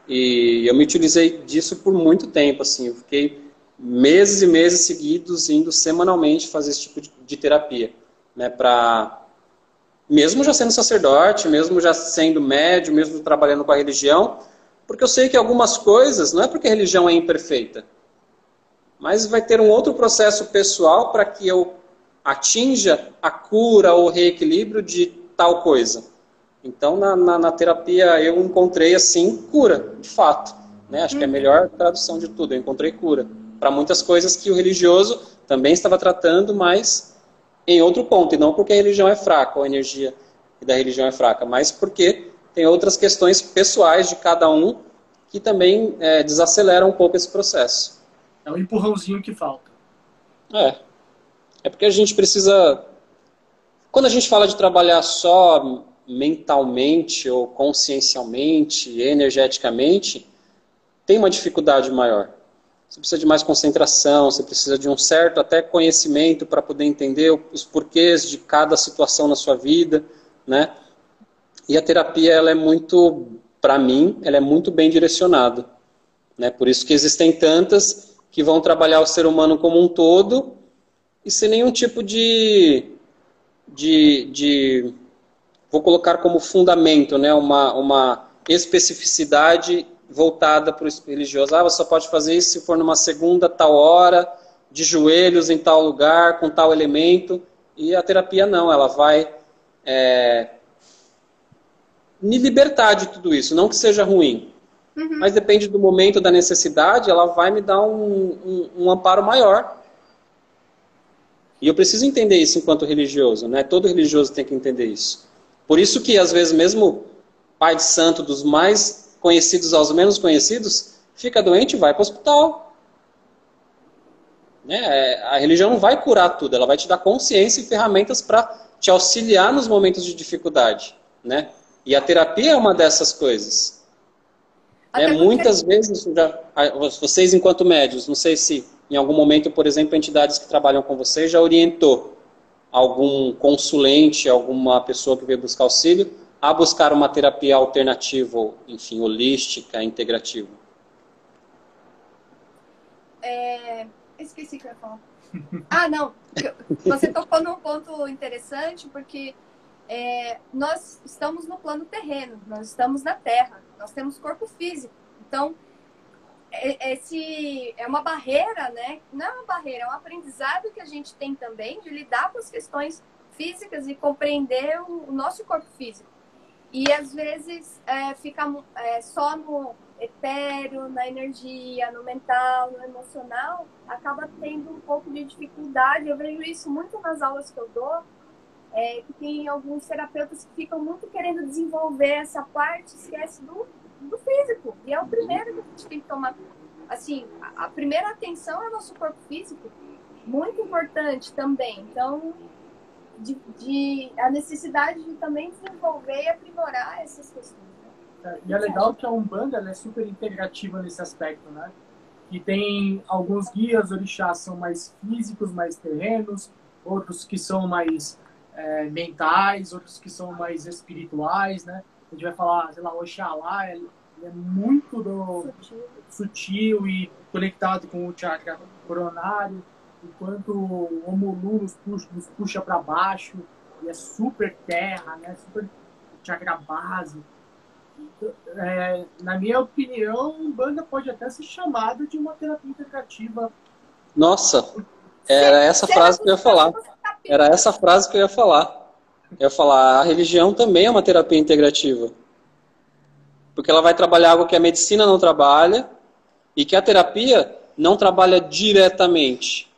E eu me utilizei disso por muito tempo, assim. Eu fiquei meses e meses seguidos indo semanalmente fazer esse tipo de, de terapia, né? Para mesmo já sendo sacerdote, mesmo já sendo médio, mesmo trabalhando com a religião, porque eu sei que algumas coisas não é porque a religião é imperfeita, mas vai ter um outro processo pessoal para que eu atinja a cura ou reequilíbrio de tal coisa. Então, na, na, na terapia, eu encontrei, assim, cura, de fato. Né? Acho que é a melhor tradução de tudo. Eu encontrei cura para muitas coisas que o religioso também estava tratando, mas em outro ponto. E não porque a religião é fraca, ou a energia da religião é fraca, mas porque tem outras questões pessoais de cada um que também é, desaceleram um pouco esse processo. É um empurrãozinho que falta. É. É porque a gente precisa. Quando a gente fala de trabalhar só mentalmente ou consciencialmente, energeticamente, tem uma dificuldade maior. Você precisa de mais concentração, você precisa de um certo até conhecimento para poder entender os porquês de cada situação na sua vida, né? E a terapia ela é muito, para mim, ela é muito bem direcionada, né? Por isso que existem tantas que vão trabalhar o ser humano como um todo e sem nenhum tipo de, de, de vou colocar como fundamento, né, uma, uma especificidade voltada para o religioso. Ah, você só pode fazer isso se for numa segunda tal hora, de joelhos em tal lugar, com tal elemento. E a terapia não, ela vai é, me libertar de tudo isso. Não que seja ruim, uhum. mas depende do momento, da necessidade, ela vai me dar um, um, um amparo maior. E eu preciso entender isso enquanto religioso, né? Todo religioso tem que entender isso. Por isso que, às vezes, mesmo pai de santo, dos mais conhecidos aos menos conhecidos, fica doente e vai para o hospital. Né? É, a religião não vai curar tudo, ela vai te dar consciência e ferramentas para te auxiliar nos momentos de dificuldade. Né? E a terapia é uma dessas coisas. Né? Muitas vezes, já, vocês enquanto médios, não sei se em algum momento, por exemplo, entidades que trabalham com vocês já orientou algum consulente, alguma pessoa que veio buscar auxílio, a buscar uma terapia alternativa, enfim, holística, integrativa? É... Esqueci o que eu ia falar. Ah, não. Você tocou num ponto interessante, porque é, nós estamos no plano terreno, nós estamos na Terra, nós temos corpo físico. Então, é, esse é uma barreira, né? Não é uma barreira, é um aprendizado que a gente tem também de lidar com as questões físicas e compreender o, nosso corpo físico. E às vezes é, fica é, só no etéreo, na energia, no mental, no emocional, acaba tendo um pouco de dificuldade. Eu vejo isso muito nas aulas que eu dou, é, que tem alguns terapeutas que ficam muito querendo desenvolver essa parte, esquece do do físico. E é o primeiro que a gente tem que tomar. Assim, a primeira atenção é o nosso corpo físico. Muito importante também. Então, de, de a necessidade de também desenvolver e aprimorar essas questões. Né? É, e é legal que a Umbanda é super integrativa nesse aspecto, né? Que tem alguns guias orixás são mais físicos, mais terrenos, outros que são mais é, mentais, outros que são mais espirituais, né? a gente vai falar, sei lá, Oxalá, ele é muito do, sutil. sutil. e conectado com o chakra coronário, enquanto o Omulu nos puxa, nos puxa para baixo, e é super terra, né? super chakra base. É, na minha opinião, banda pode até ser chamada de uma terapia integrativa. Nossa, era essa frase que eu ia falar. Era essa frase que eu ia falar. Eu ia falar, a religião também é uma terapia integrativa. Porque ela vai trabalhar algo que a medicina não trabalha e que a terapia não trabalha diretamente,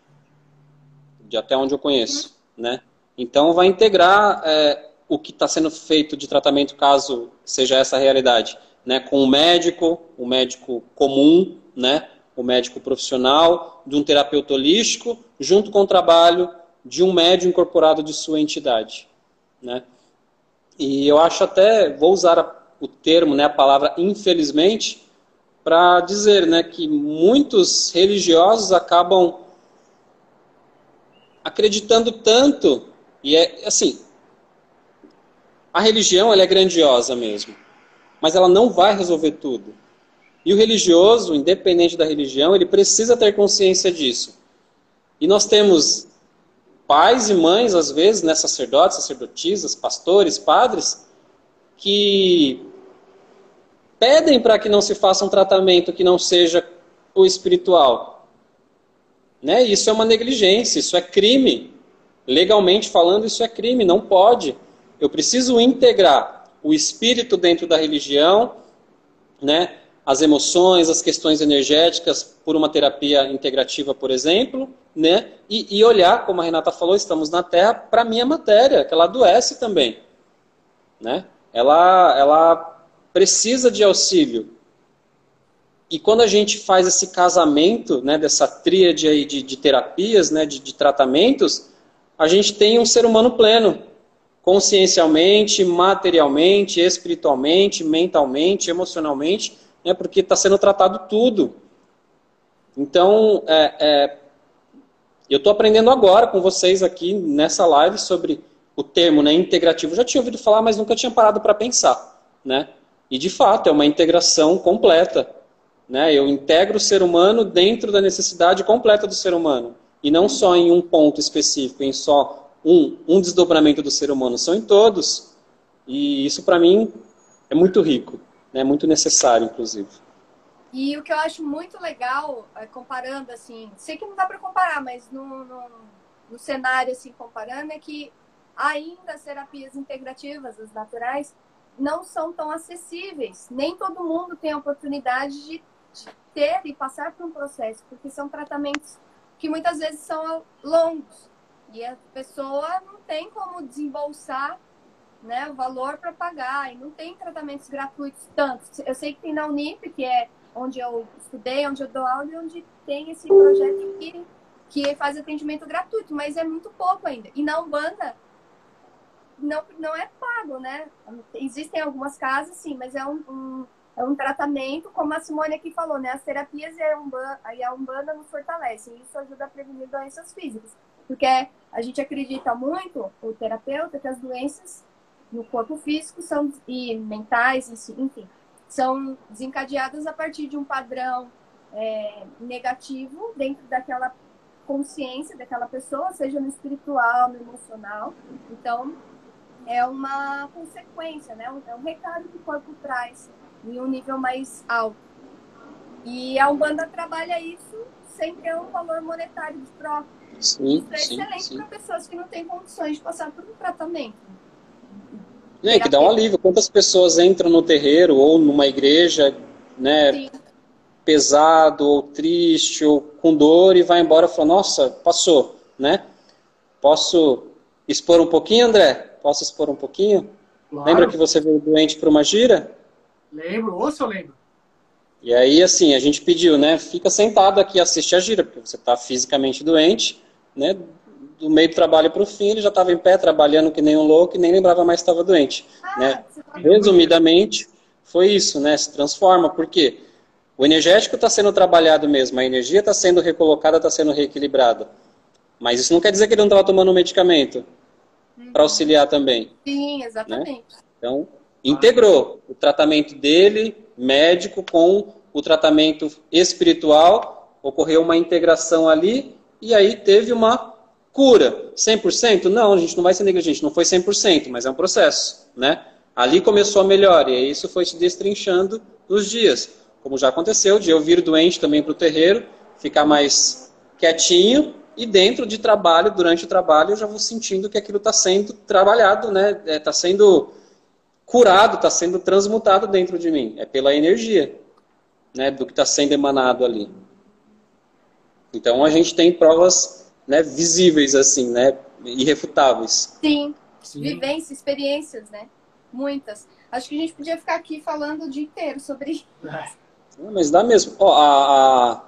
de até onde eu conheço, né? Então vai integrar é, o que está sendo feito de tratamento, caso seja essa a realidade, né, com o médico, o médico comum, né, o médico profissional, de um terapeuta holístico, junto com o trabalho de um médium incorporado de sua entidade. Né? E eu acho até, vou usar o termo, né, a palavra infelizmente, para dizer né, que muitos religiosos acabam acreditando tanto, e é assim, a religião ela é grandiosa mesmo, mas ela não vai resolver tudo. E o religioso, independente da religião, ele precisa ter consciência disso. E nós temos pais e mães, às vezes, né, sacerdotes, sacerdotisas, pastores, padres, que pedem para que não se faça um tratamento que não seja o espiritual. Né? Isso é uma negligência, isso é crime. Legalmente falando, isso é crime, não pode. Eu preciso integrar o espírito dentro da religião, né? as emoções, as questões energéticas por uma terapia integrativa, por exemplo, né? E, e olhar, como a Renata falou, estamos na Terra, para a minha matéria, que ela adoece também. Né? Ela, ela precisa de auxílio. E quando a gente faz esse casamento, né, dessa tríade aí de, de terapias, né, de, de tratamentos, a gente tem um ser humano pleno, consciencialmente, materialmente, espiritualmente, mentalmente, emocionalmente, né, porque está sendo tratado tudo. Então, é, é, eu estou aprendendo agora com vocês aqui nessa live sobre o termo né, integrativo. já tinha ouvido falar, mas nunca tinha parado para pensar. Né? E, de fato, é uma integração completa. Né? Eu integro o ser humano dentro da necessidade completa do ser humano. E não só em um ponto específico, em só um, um desdobramento do ser humano. São em todos. E isso, para mim, é muito rico né, muito necessário, inclusive. E o que eu acho muito legal, é, comparando assim, sei que não dá para comparar, mas no, no, no, cenário assim comparando é que ainda as terapias integrativas, as naturais, não são tão acessíveis. Nem todo mundo tem a oportunidade de, ter e passar por um processo, porque são tratamentos que muitas vezes são longos e a pessoa não tem como desembolsar né, o valor para pagar, e não tem tratamentos gratuitos tantos. Eu sei que tem na Unip, que é onde eu estudei, onde eu dou aula, e onde tem esse projeto que, que faz atendimento gratuito, mas é muito pouco ainda. E na Umbanda, não, não é pago, né? Existem algumas casas, sim, mas é um, um é um tratamento, como a Simone aqui falou, né? As terapias e a Umbanda, e a Umbanda nos fortalecem. Isso ajuda a prevenir doenças físicas. Porque a gente acredita muito, o terapeuta, que as doenças no corpo físico são, e mentais, enfim, são desencadeadas a partir de um padrão é, negativo dentro daquela consciência daquela pessoa, seja no espiritual, no emocional. Então, é uma consequência, né? É um recado que o corpo traz em um nível mais alto. E a Umbanda trabalha isso sem ter um valor monetário de troca. Sim, isso é sim, excelente para pessoas que não têm condições de passar por um tratamento. É, que dá um alívio. Quantas pessoas entram no terreiro ou numa igreja, né, Sim. pesado ou triste ou com dor e vai embora e fala, nossa, passou, né? Posso expor um pouquinho, André? Posso expor um pouquinho? Claro. Lembra que você veio doente para uma gira? Lembro, ou se eu lembro. E aí, assim, a gente pediu, né? Fica sentado aqui, assiste a gira, porque você está fisicamente doente, né? Do meio do trabalho para o fim, ele já estava em pé, trabalhando que nem um louco e nem lembrava mais que estava doente. Ah, né? Resumidamente, foi isso, né? Se transforma, porque o energético está sendo trabalhado mesmo, a energia está sendo recolocada, está sendo reequilibrada. Mas isso não quer dizer que ele não estava tomando um medicamento uhum. para auxiliar também. Sim, exatamente. Né? Então, integrou o tratamento dele, médico, com o tratamento espiritual, ocorreu uma integração ali, e aí teve uma Cura, 100%? Não, a gente não vai ser negligente, não foi 100%, mas é um processo, né? Ali começou a melhora, e isso foi se destrinchando nos dias. Como já aconteceu, de eu vir doente também para o terreiro, ficar mais quietinho, e dentro de trabalho, durante o trabalho, eu já vou sentindo que aquilo está sendo trabalhado, né? Está é, sendo curado, está sendo transmutado dentro de mim. É pela energia, né? Do que está sendo emanado ali. Então a gente tem provas né, visíveis, assim, né, irrefutáveis. Sim. Sim. vivências, experiências, né? Muitas. Acho que a gente podia ficar aqui falando o dia inteiro sobre isso. Mas dá mesmo. Ó, a, a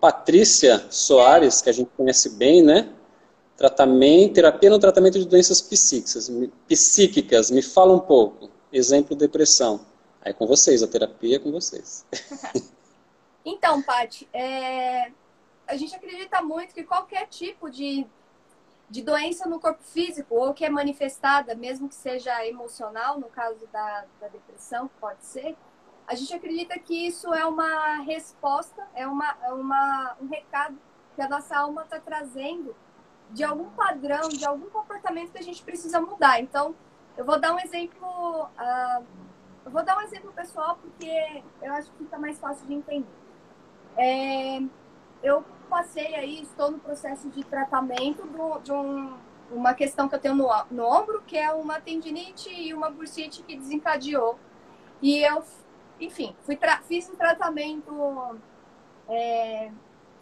Patrícia Soares, que a gente conhece bem, né? Tratamento, terapia no tratamento de doenças psíquicas. Psíquicas, me fala um pouco. Exemplo, depressão. Aí com vocês, a terapia é com vocês. então, Paty, é... a gente acredita muito que qualquer tipo de, de doença no corpo físico, ou que é manifestada, mesmo que seja emocional, no caso da, da depressão, pode ser, a gente acredita que isso é uma resposta, é, uma, é uma, um recado que a nossa alma está trazendo de algum padrão, de algum comportamento que a gente precisa mudar. Então, eu vou dar um exemplo, uh, eu vou dar um exemplo pessoal porque eu acho que fica mais fácil de entender. É, eu passei aí, estou no processo de tratamento do, de um, uma questão que eu tenho no, no ombro, que é uma tendinite e uma bursite que desencadeou. E eu, enfim, fui fiz um tratamento é,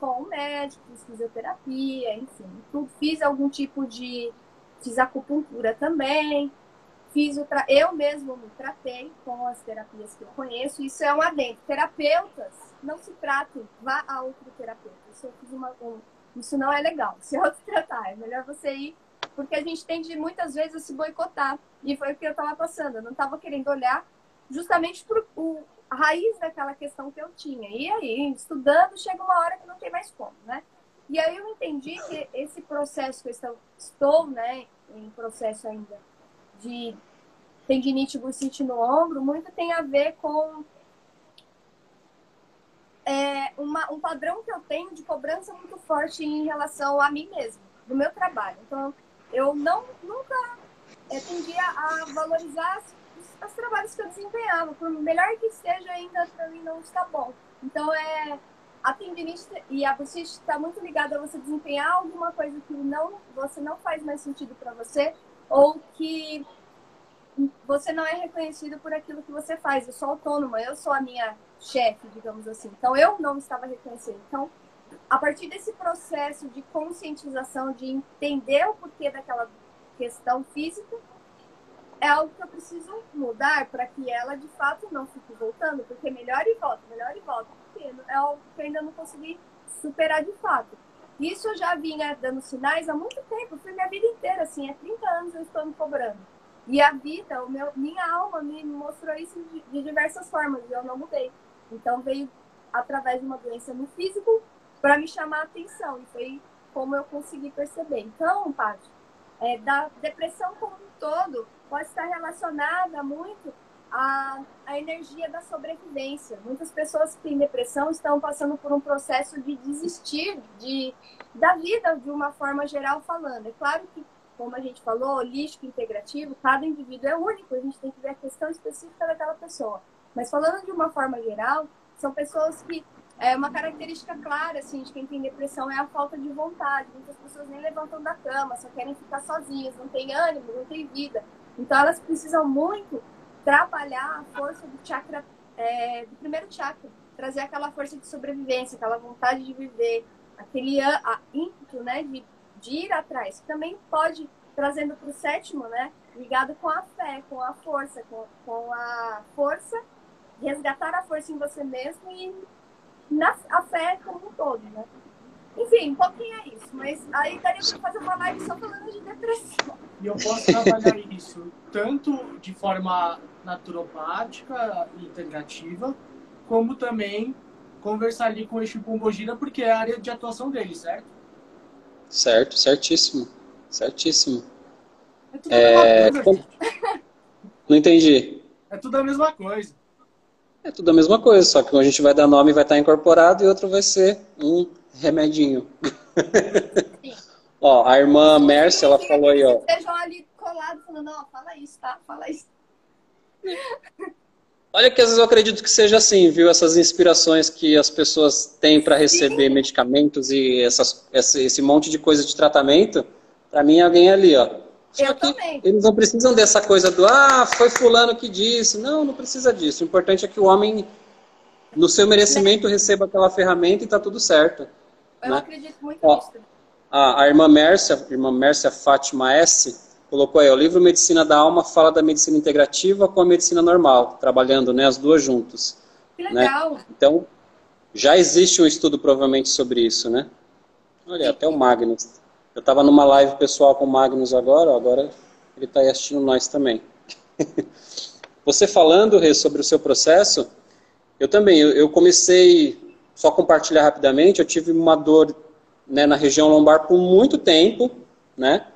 com o médico, fiz fisioterapia, enfim, tudo. Fiz algum tipo de. Fiz acupuntura também. Fiz o tra... Eu mesmo me tratei com as terapias que eu conheço. Isso é um adendo. Terapeutas, não se tratem, vá a outro terapeuta. Isso, eu fiz uma... Isso não é legal, se autotratar. É melhor você ir, porque a gente tende muitas vezes a se boicotar. E foi o que eu estava passando. Eu não estava querendo olhar justamente para a raiz daquela questão que eu tinha. E aí, estudando, chega uma hora que não tem mais como, né? E aí eu entendi que esse processo que eu estou, estou né, em processo ainda de tendinite bursite no ombro, muito tem a ver com é, uma, um padrão que eu tenho de cobrança muito forte em relação a mim mesma, do meu trabalho. Então, eu não nunca é, tendia a valorizar os trabalhos que eu desempenhava. Por melhor que seja, ainda para mim não está bom. Então, é, a tendinite e a bursite está muito ligada a você desempenhar alguma coisa que não, você não faz mais sentido para você ou que você não é reconhecido por aquilo que você faz. Eu sou autônoma, eu sou a minha chefe, digamos assim. Então, eu não estava reconhecendo. Então, a partir desse processo de conscientização, de entender o porquê daquela questão física, é algo que eu preciso mudar para que ela de fato não fique voltando, porque melhor e volta, melhor e volta, porque é algo que eu ainda não consegui superar de fato. Isso eu já vinha dando sinais há muito tempo, foi minha vida inteira, assim, há 30 anos eu estou me cobrando. E a vida, o meu, minha alma me mostrou isso de, de diversas formas e eu não mudei. Então veio através de uma doença no físico para me chamar a atenção e foi como eu consegui perceber. Então, Paty, é, da depressão como um todo, pode estar relacionada muito à, à energia da sobrevivência. Muitas pessoas que têm depressão estão passando por um processo de desistir de, da vida de uma forma geral falando. É claro que, como a gente falou, holístico, integrativo, cada indivíduo é único, a gente tem que ver a questão específica daquela pessoa. Mas falando de uma forma geral, são pessoas que é uma característica clara assim de quem tem depressão é a falta de vontade. Muitas pessoas nem levantam da cama, só querem ficar sozinhas, não tem ânimo, não tem vida. Então elas precisam muito trabalhar a força do chakra, é, do primeiro chakra, trazer aquela força de sobrevivência, aquela vontade de viver, aquele a, ímpeto, né, de, de ir atrás. Também pode trazendo para o sétimo, né, ligado com a fé, com a força, com, com a força, resgatar a força em você mesmo e na a fé como um todo, né? Enfim, um pouquinho é isso, mas aí daria para fazer uma live só falando de depressão. E eu posso trabalhar isso tanto de forma naturopática e integrativa, como também conversar ali com o Exu Pombogira, porque é a área de atuação dele, certo? Certo, certíssimo. Certíssimo. É tudo é... a mesma coisa. Não entendi. É tudo a mesma coisa. É tudo a mesma coisa, só que um a gente vai dar nome e vai estar incorporado e outro vai ser um remedinho. ó, a irmã Mércia, ela falou aí, ó. Estejam ali colados falando, não, fala isso, tá? Fala isso. Olha que às vezes eu acredito que seja assim, viu? Essas inspirações que as pessoas têm para receber Sim. medicamentos e essas, esse, monte de coisa de tratamento, para mim é alguém ali, ó. Só eu também. eles não precisam dessa coisa do ah, foi fulano que disse. Não, não precisa disso. O importante é que o homem, no seu merecimento, receba aquela ferramenta e está tudo certo. Eu né? acredito muito Ó, nisso. A, a irmã Mércia, a irmã Mércia Fátima S, colocou aí, o livro Medicina da Alma fala da medicina integrativa com a medicina normal, trabalhando né, as duas juntas. Que né? legal. Né? Então, já existe um estudo provavelmente sobre isso, né? Olha, até o Magnus. Eu estava numa live pessoal com o Magnus agora, agora ele está assistindo nós também. Você falando, Rê, sobre o seu processo, eu também, eu, eu comecei, só compartilhar rapidamente, eu tive uma dor né, na região lombar por muito tempo, né?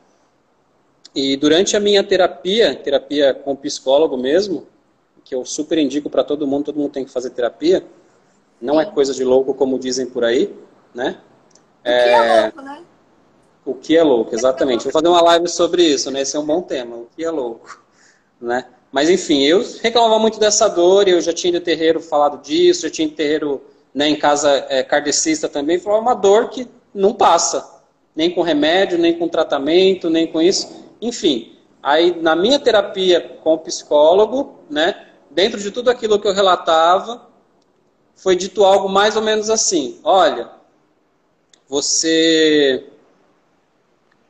E durante a minha terapia, terapia com psicólogo mesmo, que eu super indico para todo mundo, todo mundo tem que fazer terapia, não é coisa de louco como dizem por aí, né? O que é, é louco, né? O que é louco, exatamente. Vou fazer uma live sobre isso, né? Esse é um bom tema, o que é louco, né? Mas enfim, eu reclamava muito dessa dor, eu já tinha de terreiro falado disso, já tinha de terreiro né, em casa é, kardecista também, falava uma dor que não passa, nem com remédio, nem com tratamento, nem com isso. Enfim, aí na minha terapia com o psicólogo, né, dentro de tudo aquilo que eu relatava, foi dito algo mais ou menos assim: olha, você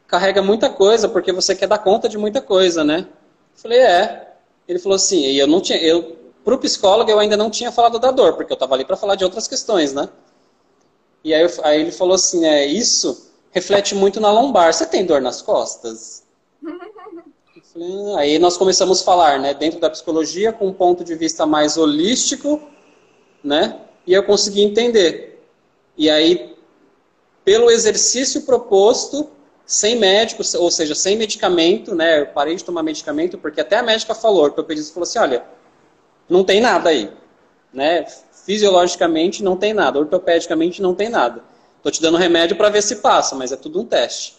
carrega muita coisa porque você quer dar conta de muita coisa, né? Eu falei, é. Ele falou assim, e eu não tinha, eu, pro psicólogo eu ainda não tinha falado da dor, porque eu estava ali para falar de outras questões, né? E aí, aí ele falou assim, é, isso reflete muito na lombar. Você tem dor nas costas? Aí nós começamos a falar, né, dentro da psicologia, com um ponto de vista mais holístico, né? E eu consegui entender. E aí, pelo exercício proposto, sem médico, ou seja, sem medicamento, né? Eu parei de tomar medicamento porque até a médica falou, o ortopedista falou assim, olha, não tem nada aí, né? Fisiologicamente não tem nada, ortopedicamente não tem nada. Tô te dando remédio para ver se passa, mas é tudo um teste,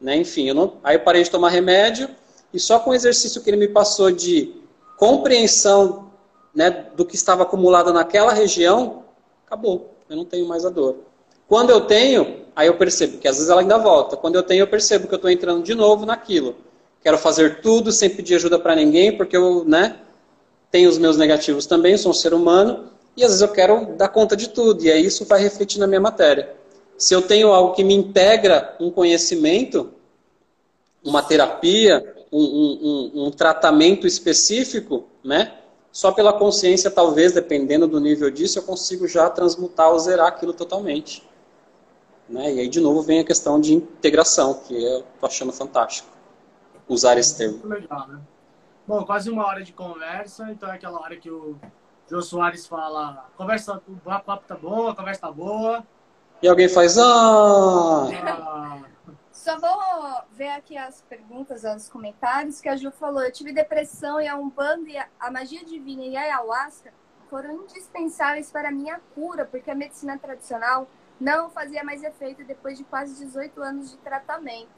né? Enfim, eu não... aí eu parei de tomar remédio e só com o exercício que ele me passou de compreensão, né, do que estava acumulado naquela região, acabou. Eu não tenho mais a dor. Quando eu tenho, aí eu percebo que às vezes ela ainda volta. Quando eu tenho, eu percebo que eu estou entrando de novo naquilo. Quero fazer tudo sem pedir ajuda para ninguém, porque eu, né, tenho os meus negativos também, sou um ser humano, e às vezes eu quero dar conta de tudo, e aí isso vai refletir na minha matéria. Se eu tenho algo que me integra um conhecimento, uma terapia, um, um, um, um tratamento específico, né? Só pela consciência, talvez, dependendo do nível disso, eu consigo já transmutar ou zerar aquilo totalmente. Né? E aí, de novo, vem a questão de integração, que eu tô achando fantástico usar esse termo. Legal, né? Bom, quase uma hora de conversa, então é aquela hora que o Jô Soares fala: conversa, o papo tá bom, a conversa tá boa. E alguém faz: ah! Só vou ver aqui as perguntas, os comentários que a Ju falou. Eu tive depressão e a Umbanda e a magia divina e a ayahuasca foram indispensáveis para a minha cura, porque a medicina tradicional não fazia mais efeito depois de quase 18 anos de tratamento.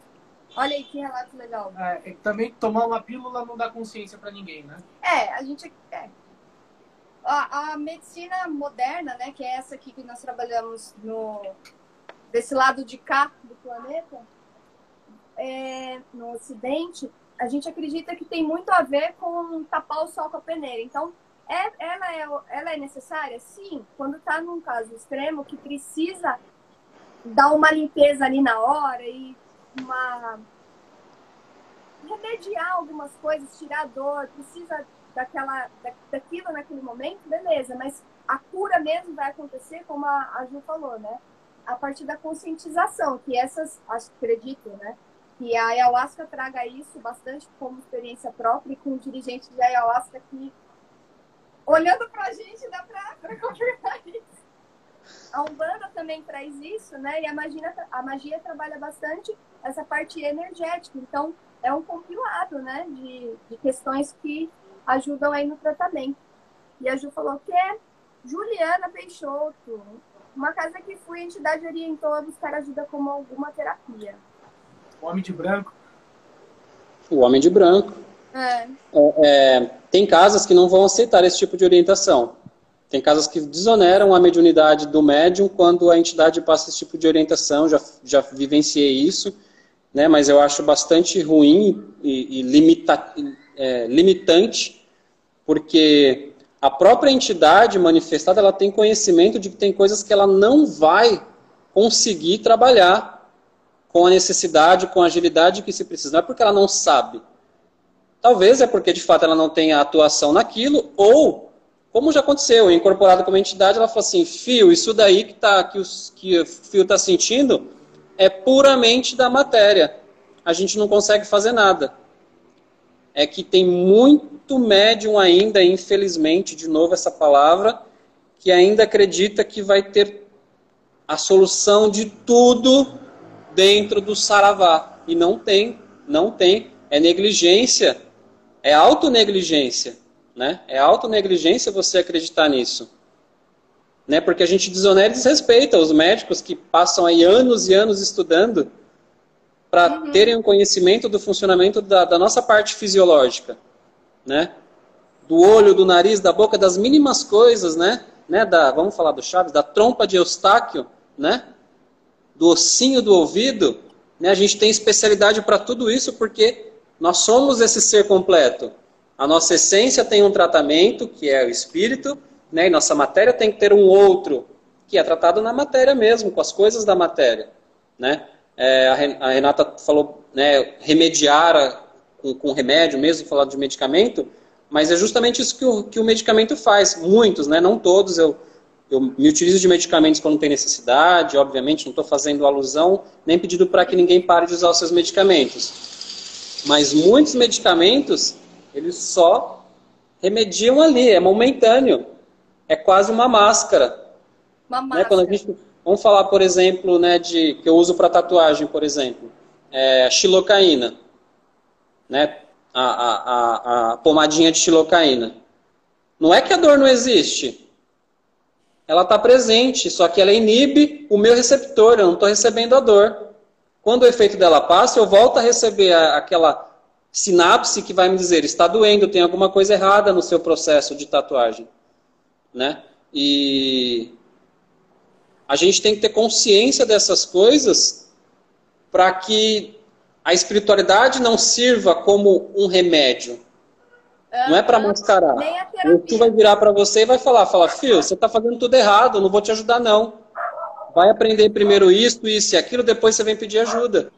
Olha aí que relato legal. É, também tomar uma pílula não dá consciência para ninguém, né? É, a gente. É. A, a, medicina moderna, né, que é essa aqui que nós trabalhamos no desse lado de cá do planeta, é, no Ocidente, a gente acredita que tem muito a ver com tapar o sol com a peneira. Então, é, ela, é, ela é necessária? Sim, quando está num caso extremo que precisa dar uma limpeza ali na hora e uma remediar algumas coisas, tirar dor, precisa daquela, da, daquilo naquele momento, beleza, mas a cura mesmo vai acontecer, como a, a Ju falou, né? A partir da conscientização, que essas, acredito, né? Que a ayahuasca traga isso bastante como experiência própria e com um dirigente de ayahuasca que olhando pra gente, dá pra, pra confirmar isso. A Umbanda também traz isso, né? E a magia, a magia trabalha bastante essa parte energética. Então, é um compilado, né? De, de questões que ajudam aí no tratamento. E a Ju falou que é Juliana Peixoto. Uma casa que fui, a entidade orientou a buscar ajuda como alguma terapia. O Homem de Branco. O Homem de Branco. É. É, tem casas que não vão aceitar esse tipo de orientação. Tem casas que desoneram a mediunidade do médium quando a entidade passa esse tipo de orientação. Já, já vivenciei isso, né? mas eu acho bastante ruim e, e limita, é, limitante, porque a própria entidade manifestada ela tem conhecimento de que tem coisas que ela não vai conseguir trabalhar com a necessidade, com a agilidade que se precisa. Não é porque ela não sabe. Talvez é porque de fato ela não tem atuação naquilo, ou, como já aconteceu, incorporado como entidade, ela falou assim: fio, isso daí que, tá, que, os, que o fio está sentindo é puramente da matéria. A gente não consegue fazer nada. É que tem muito médium ainda, infelizmente, de novo essa palavra, que ainda acredita que vai ter a solução de tudo dentro do saravá. E não tem, não tem. É negligência, é autonegligência. Né? É autonegligência você acreditar nisso. Né? Porque a gente desonera e desrespeita os médicos que passam aí anos e anos estudando para uhum. terem um conhecimento do funcionamento da, da nossa parte fisiológica. Né? Do olho, do nariz, da boca, das mínimas coisas, né? né? Da, vamos falar do Chaves, da trompa de Eustáquio, né? do ossinho do ouvido, né? a gente tem especialidade para tudo isso porque nós somos esse ser completo. A nossa essência tem um tratamento, que é o espírito, né? e nossa matéria tem que ter um outro, que é tratado na matéria mesmo, com as coisas da matéria. Né? É, a Renata falou né, remediar a, com, com remédio mesmo, falar de medicamento, mas é justamente isso que o, que o medicamento faz. Muitos, né? não todos, eu eu me utilizo de medicamentos quando tem necessidade, obviamente, não estou fazendo alusão, nem pedindo para que ninguém pare de usar os seus medicamentos. Mas muitos medicamentos, eles só remediam ali, é momentâneo. É quase uma máscara. Uma máscara. Né? Quando a gente, vamos falar, por exemplo, né, de, que eu uso para tatuagem, por exemplo, é, xilocaína. Né? A, a, a, a pomadinha de xilocaína. Não é que a dor não existe, ela está presente, só que ela inibe o meu receptor, eu não estou recebendo a dor. Quando o efeito dela passa, eu volto a receber aquela sinapse que vai me dizer, está doendo, tem alguma coisa errada no seu processo de tatuagem. Né? E a gente tem que ter consciência dessas coisas para que a espiritualidade não sirva como um remédio, não é para mascarar. O tu vai virar para você e vai falar, fala, filho, você está fazendo tudo errado, não vou te ajudar não. Vai aprender primeiro isso, isso e aquilo, depois você vem pedir ajuda.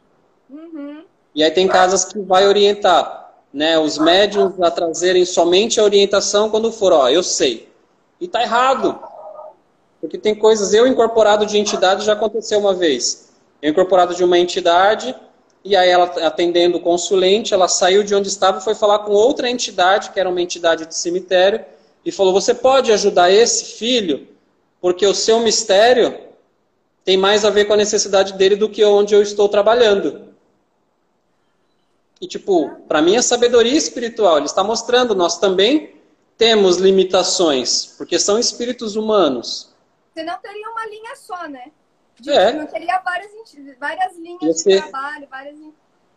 Uhum. E aí tem casas que vai orientar, né, os médiums a trazerem somente a orientação quando for, ó, eu sei. E tá errado. Porque tem coisas, eu incorporado de entidade já aconteceu uma vez. Eu incorporado de uma entidade, e aí ela atendendo o consulente, ela saiu de onde estava e foi falar com outra entidade, que era uma entidade de cemitério, e falou: "Você pode ajudar esse filho, porque o seu mistério tem mais a ver com a necessidade dele do que onde eu estou trabalhando". E tipo, para mim é sabedoria espiritual, ele está mostrando, nós também temos limitações, porque são espíritos humanos. Você não teria uma linha só, né? É. Não teria várias, várias linhas de trabalho, várias,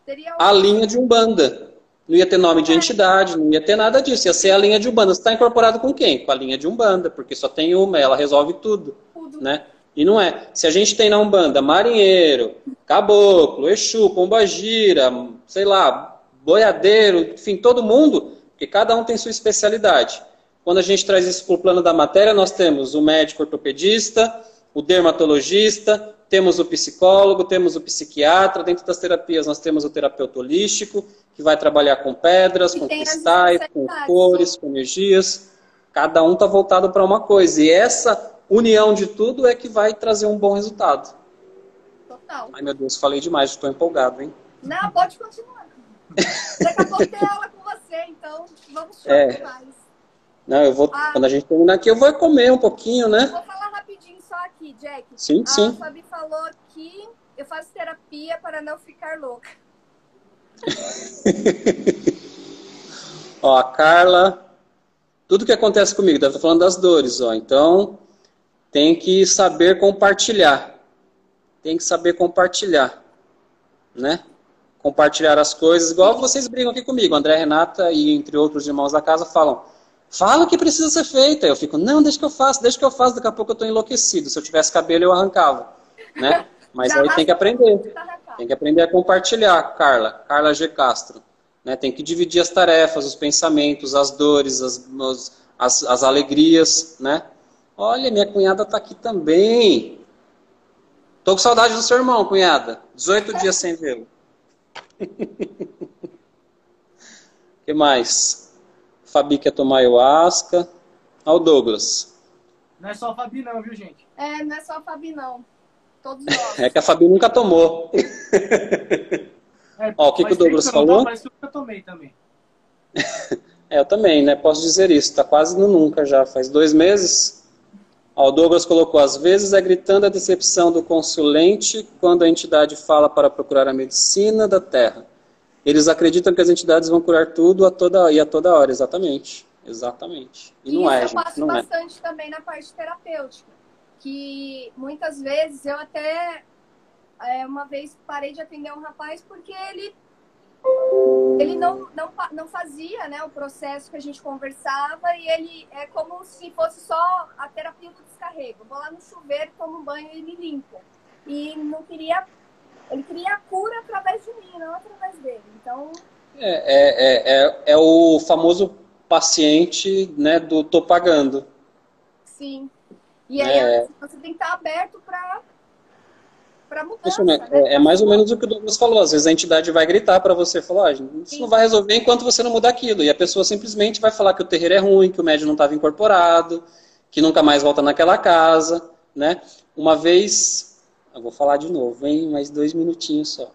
teria A linha de Umbanda. Não ia ter nome de é. entidade, não ia ter nada disso. Ia ser a linha de Umbanda. Você está incorporado com quem? Com a linha de Umbanda, porque só tem uma, ela resolve tudo. tudo. Né? E não é. Se a gente tem na Umbanda marinheiro, caboclo, Exu, pombagira, sei lá, boiadeiro, enfim, todo mundo, porque cada um tem sua especialidade. Quando a gente traz isso para o plano da matéria, nós temos o médico ortopedista, o dermatologista, temos o psicólogo, temos o psiquiatra. Dentro das terapias, nós temos o terapeuta holístico, que vai trabalhar com pedras, e com cristais, com cores, com energias. Cada um está voltado para uma coisa. E essa união de tudo é que vai trazer um bom resultado. Total. Ai, meu Deus, falei demais, estou empolgado, hein? Não, pode continuar. Daqui a pouco tem aula com você, então vamos chorar é. mais. Não, eu vou, ah. quando a gente terminar aqui, eu vou comer um pouquinho, né? Vou falar Jack. Sim, a sim. A Fabi falou que eu faço terapia para não ficar louca. ó, a Carla, tudo que acontece comigo, deve estar falando das dores, ó. Então, tem que saber compartilhar. Tem que saber compartilhar, né? Compartilhar as coisas, igual vocês brigam aqui comigo. André, Renata e entre outros irmãos da casa falam Fala o que precisa ser feito. Aí eu fico, não, deixa que eu faço, deixa que eu faço, daqui a pouco eu estou enlouquecido. Se eu tivesse cabelo, eu arrancava. Né? Mas aí tem que aprender. Tem que aprender a compartilhar, Carla. Carla G. Castro. Né? Tem que dividir as tarefas, os pensamentos, as dores, as, as, as alegrias. Né? Olha, minha cunhada está aqui também. Tô com saudade do seu irmão, cunhada. 18 dias sem vê-lo. que mais? Fabi quer tomar ayahuasca. Olha o Douglas. Não é só a Fabi não, viu, gente? É, não é só a Fabi não. Todos nós. É que a Fabi nunca tomou. É, Ó, o que, que o Douglas falou? Mas eu nunca tomei também. É, eu também, né? Posso dizer isso. Tá quase no nunca já. Faz dois meses. Ó, o Douglas colocou, às vezes é gritando a decepção do consulente quando a entidade fala para procurar a medicina da Terra. Eles acreditam que as entidades vão curar tudo a toda, e a toda hora, exatamente. Exatamente. E, não Isso é, eu gente, faço não é. bastante também na parte terapêutica. Que muitas vezes eu até é, uma vez parei de atender um rapaz porque ele ele não, não, não fazia né, o processo que a gente conversava e ele é como se fosse só a terapia do descarrego. Vou lá no chuveiro, tomo um banho e me limpo. E não queria. Ele queria a cura através de mim, não através dele. Então, É, é, é, é, é o famoso paciente né, do tô pagando. sim. E aí É. você tem que estar aberto para para mudança. Isso, né? né? É, é mais ou menos o que o Douglas falou. Às vezes a entidade vai gritar para você, falar, ah, isso Sim. não vai resolver enquanto você não mudar aquilo. E a pessoa simplesmente vai falar que o terreiro é ruim, que o médium não estava incorporado, que nunca mais volta naquela casa, né? Uma vez, eu vou falar de novo, hein? Mais dois minutinhos só.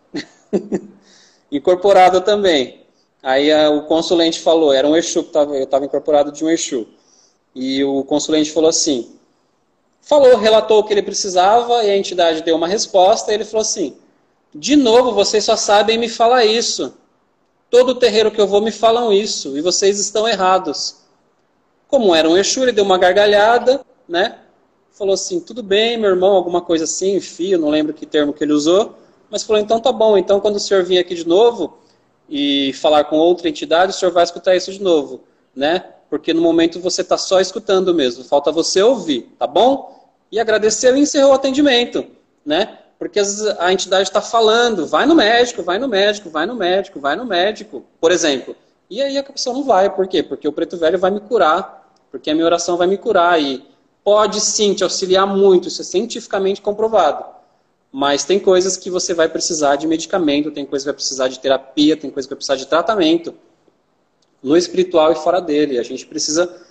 incorporado também. Aí a- o consulente falou, era um Exu que tava, eu estava incorporado de um Exu. E o consulente falou assim, falou, relatou o que ele precisava e a entidade deu uma resposta. E ele falou assim: De novo, vocês só sabem me falar isso. Todo terreiro que eu vou me falam isso e vocês estão errados. Como era um Exu, ele deu uma gargalhada, né? Falou assim: Tudo bem, meu irmão, alguma coisa assim, fio, não lembro que termo que ele usou. Mas falou: Então tá bom, então quando o senhor vir aqui de novo e falar com outra entidade, o senhor vai escutar isso de novo, né? Porque no momento você está só escutando mesmo, falta você ouvir, tá bom? E agradeceu e encerrou o atendimento, né? Porque a entidade está falando, vai no médico, vai no médico, vai no médico, vai no médico, por exemplo. E aí a pessoa não vai, por quê? Porque o preto velho vai me curar, porque a minha oração vai me curar e pode sim te auxiliar muito, isso é cientificamente comprovado. Mas tem coisas que você vai precisar de medicamento, tem coisas que vai precisar de terapia, tem coisas que vai precisar de tratamento. No espiritual e fora dele. A gente precisa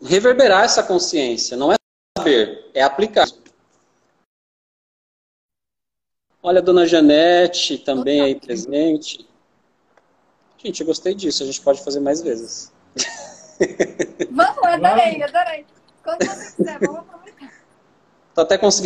reverberar essa consciência. Não é saber, é aplicar. Olha a dona Janete também aí presente. Gente, eu gostei disso. A gente pode fazer mais vezes. Vamos, adorei, adorei. Quando você quiser, vamos aproveitar. Tô até conseguindo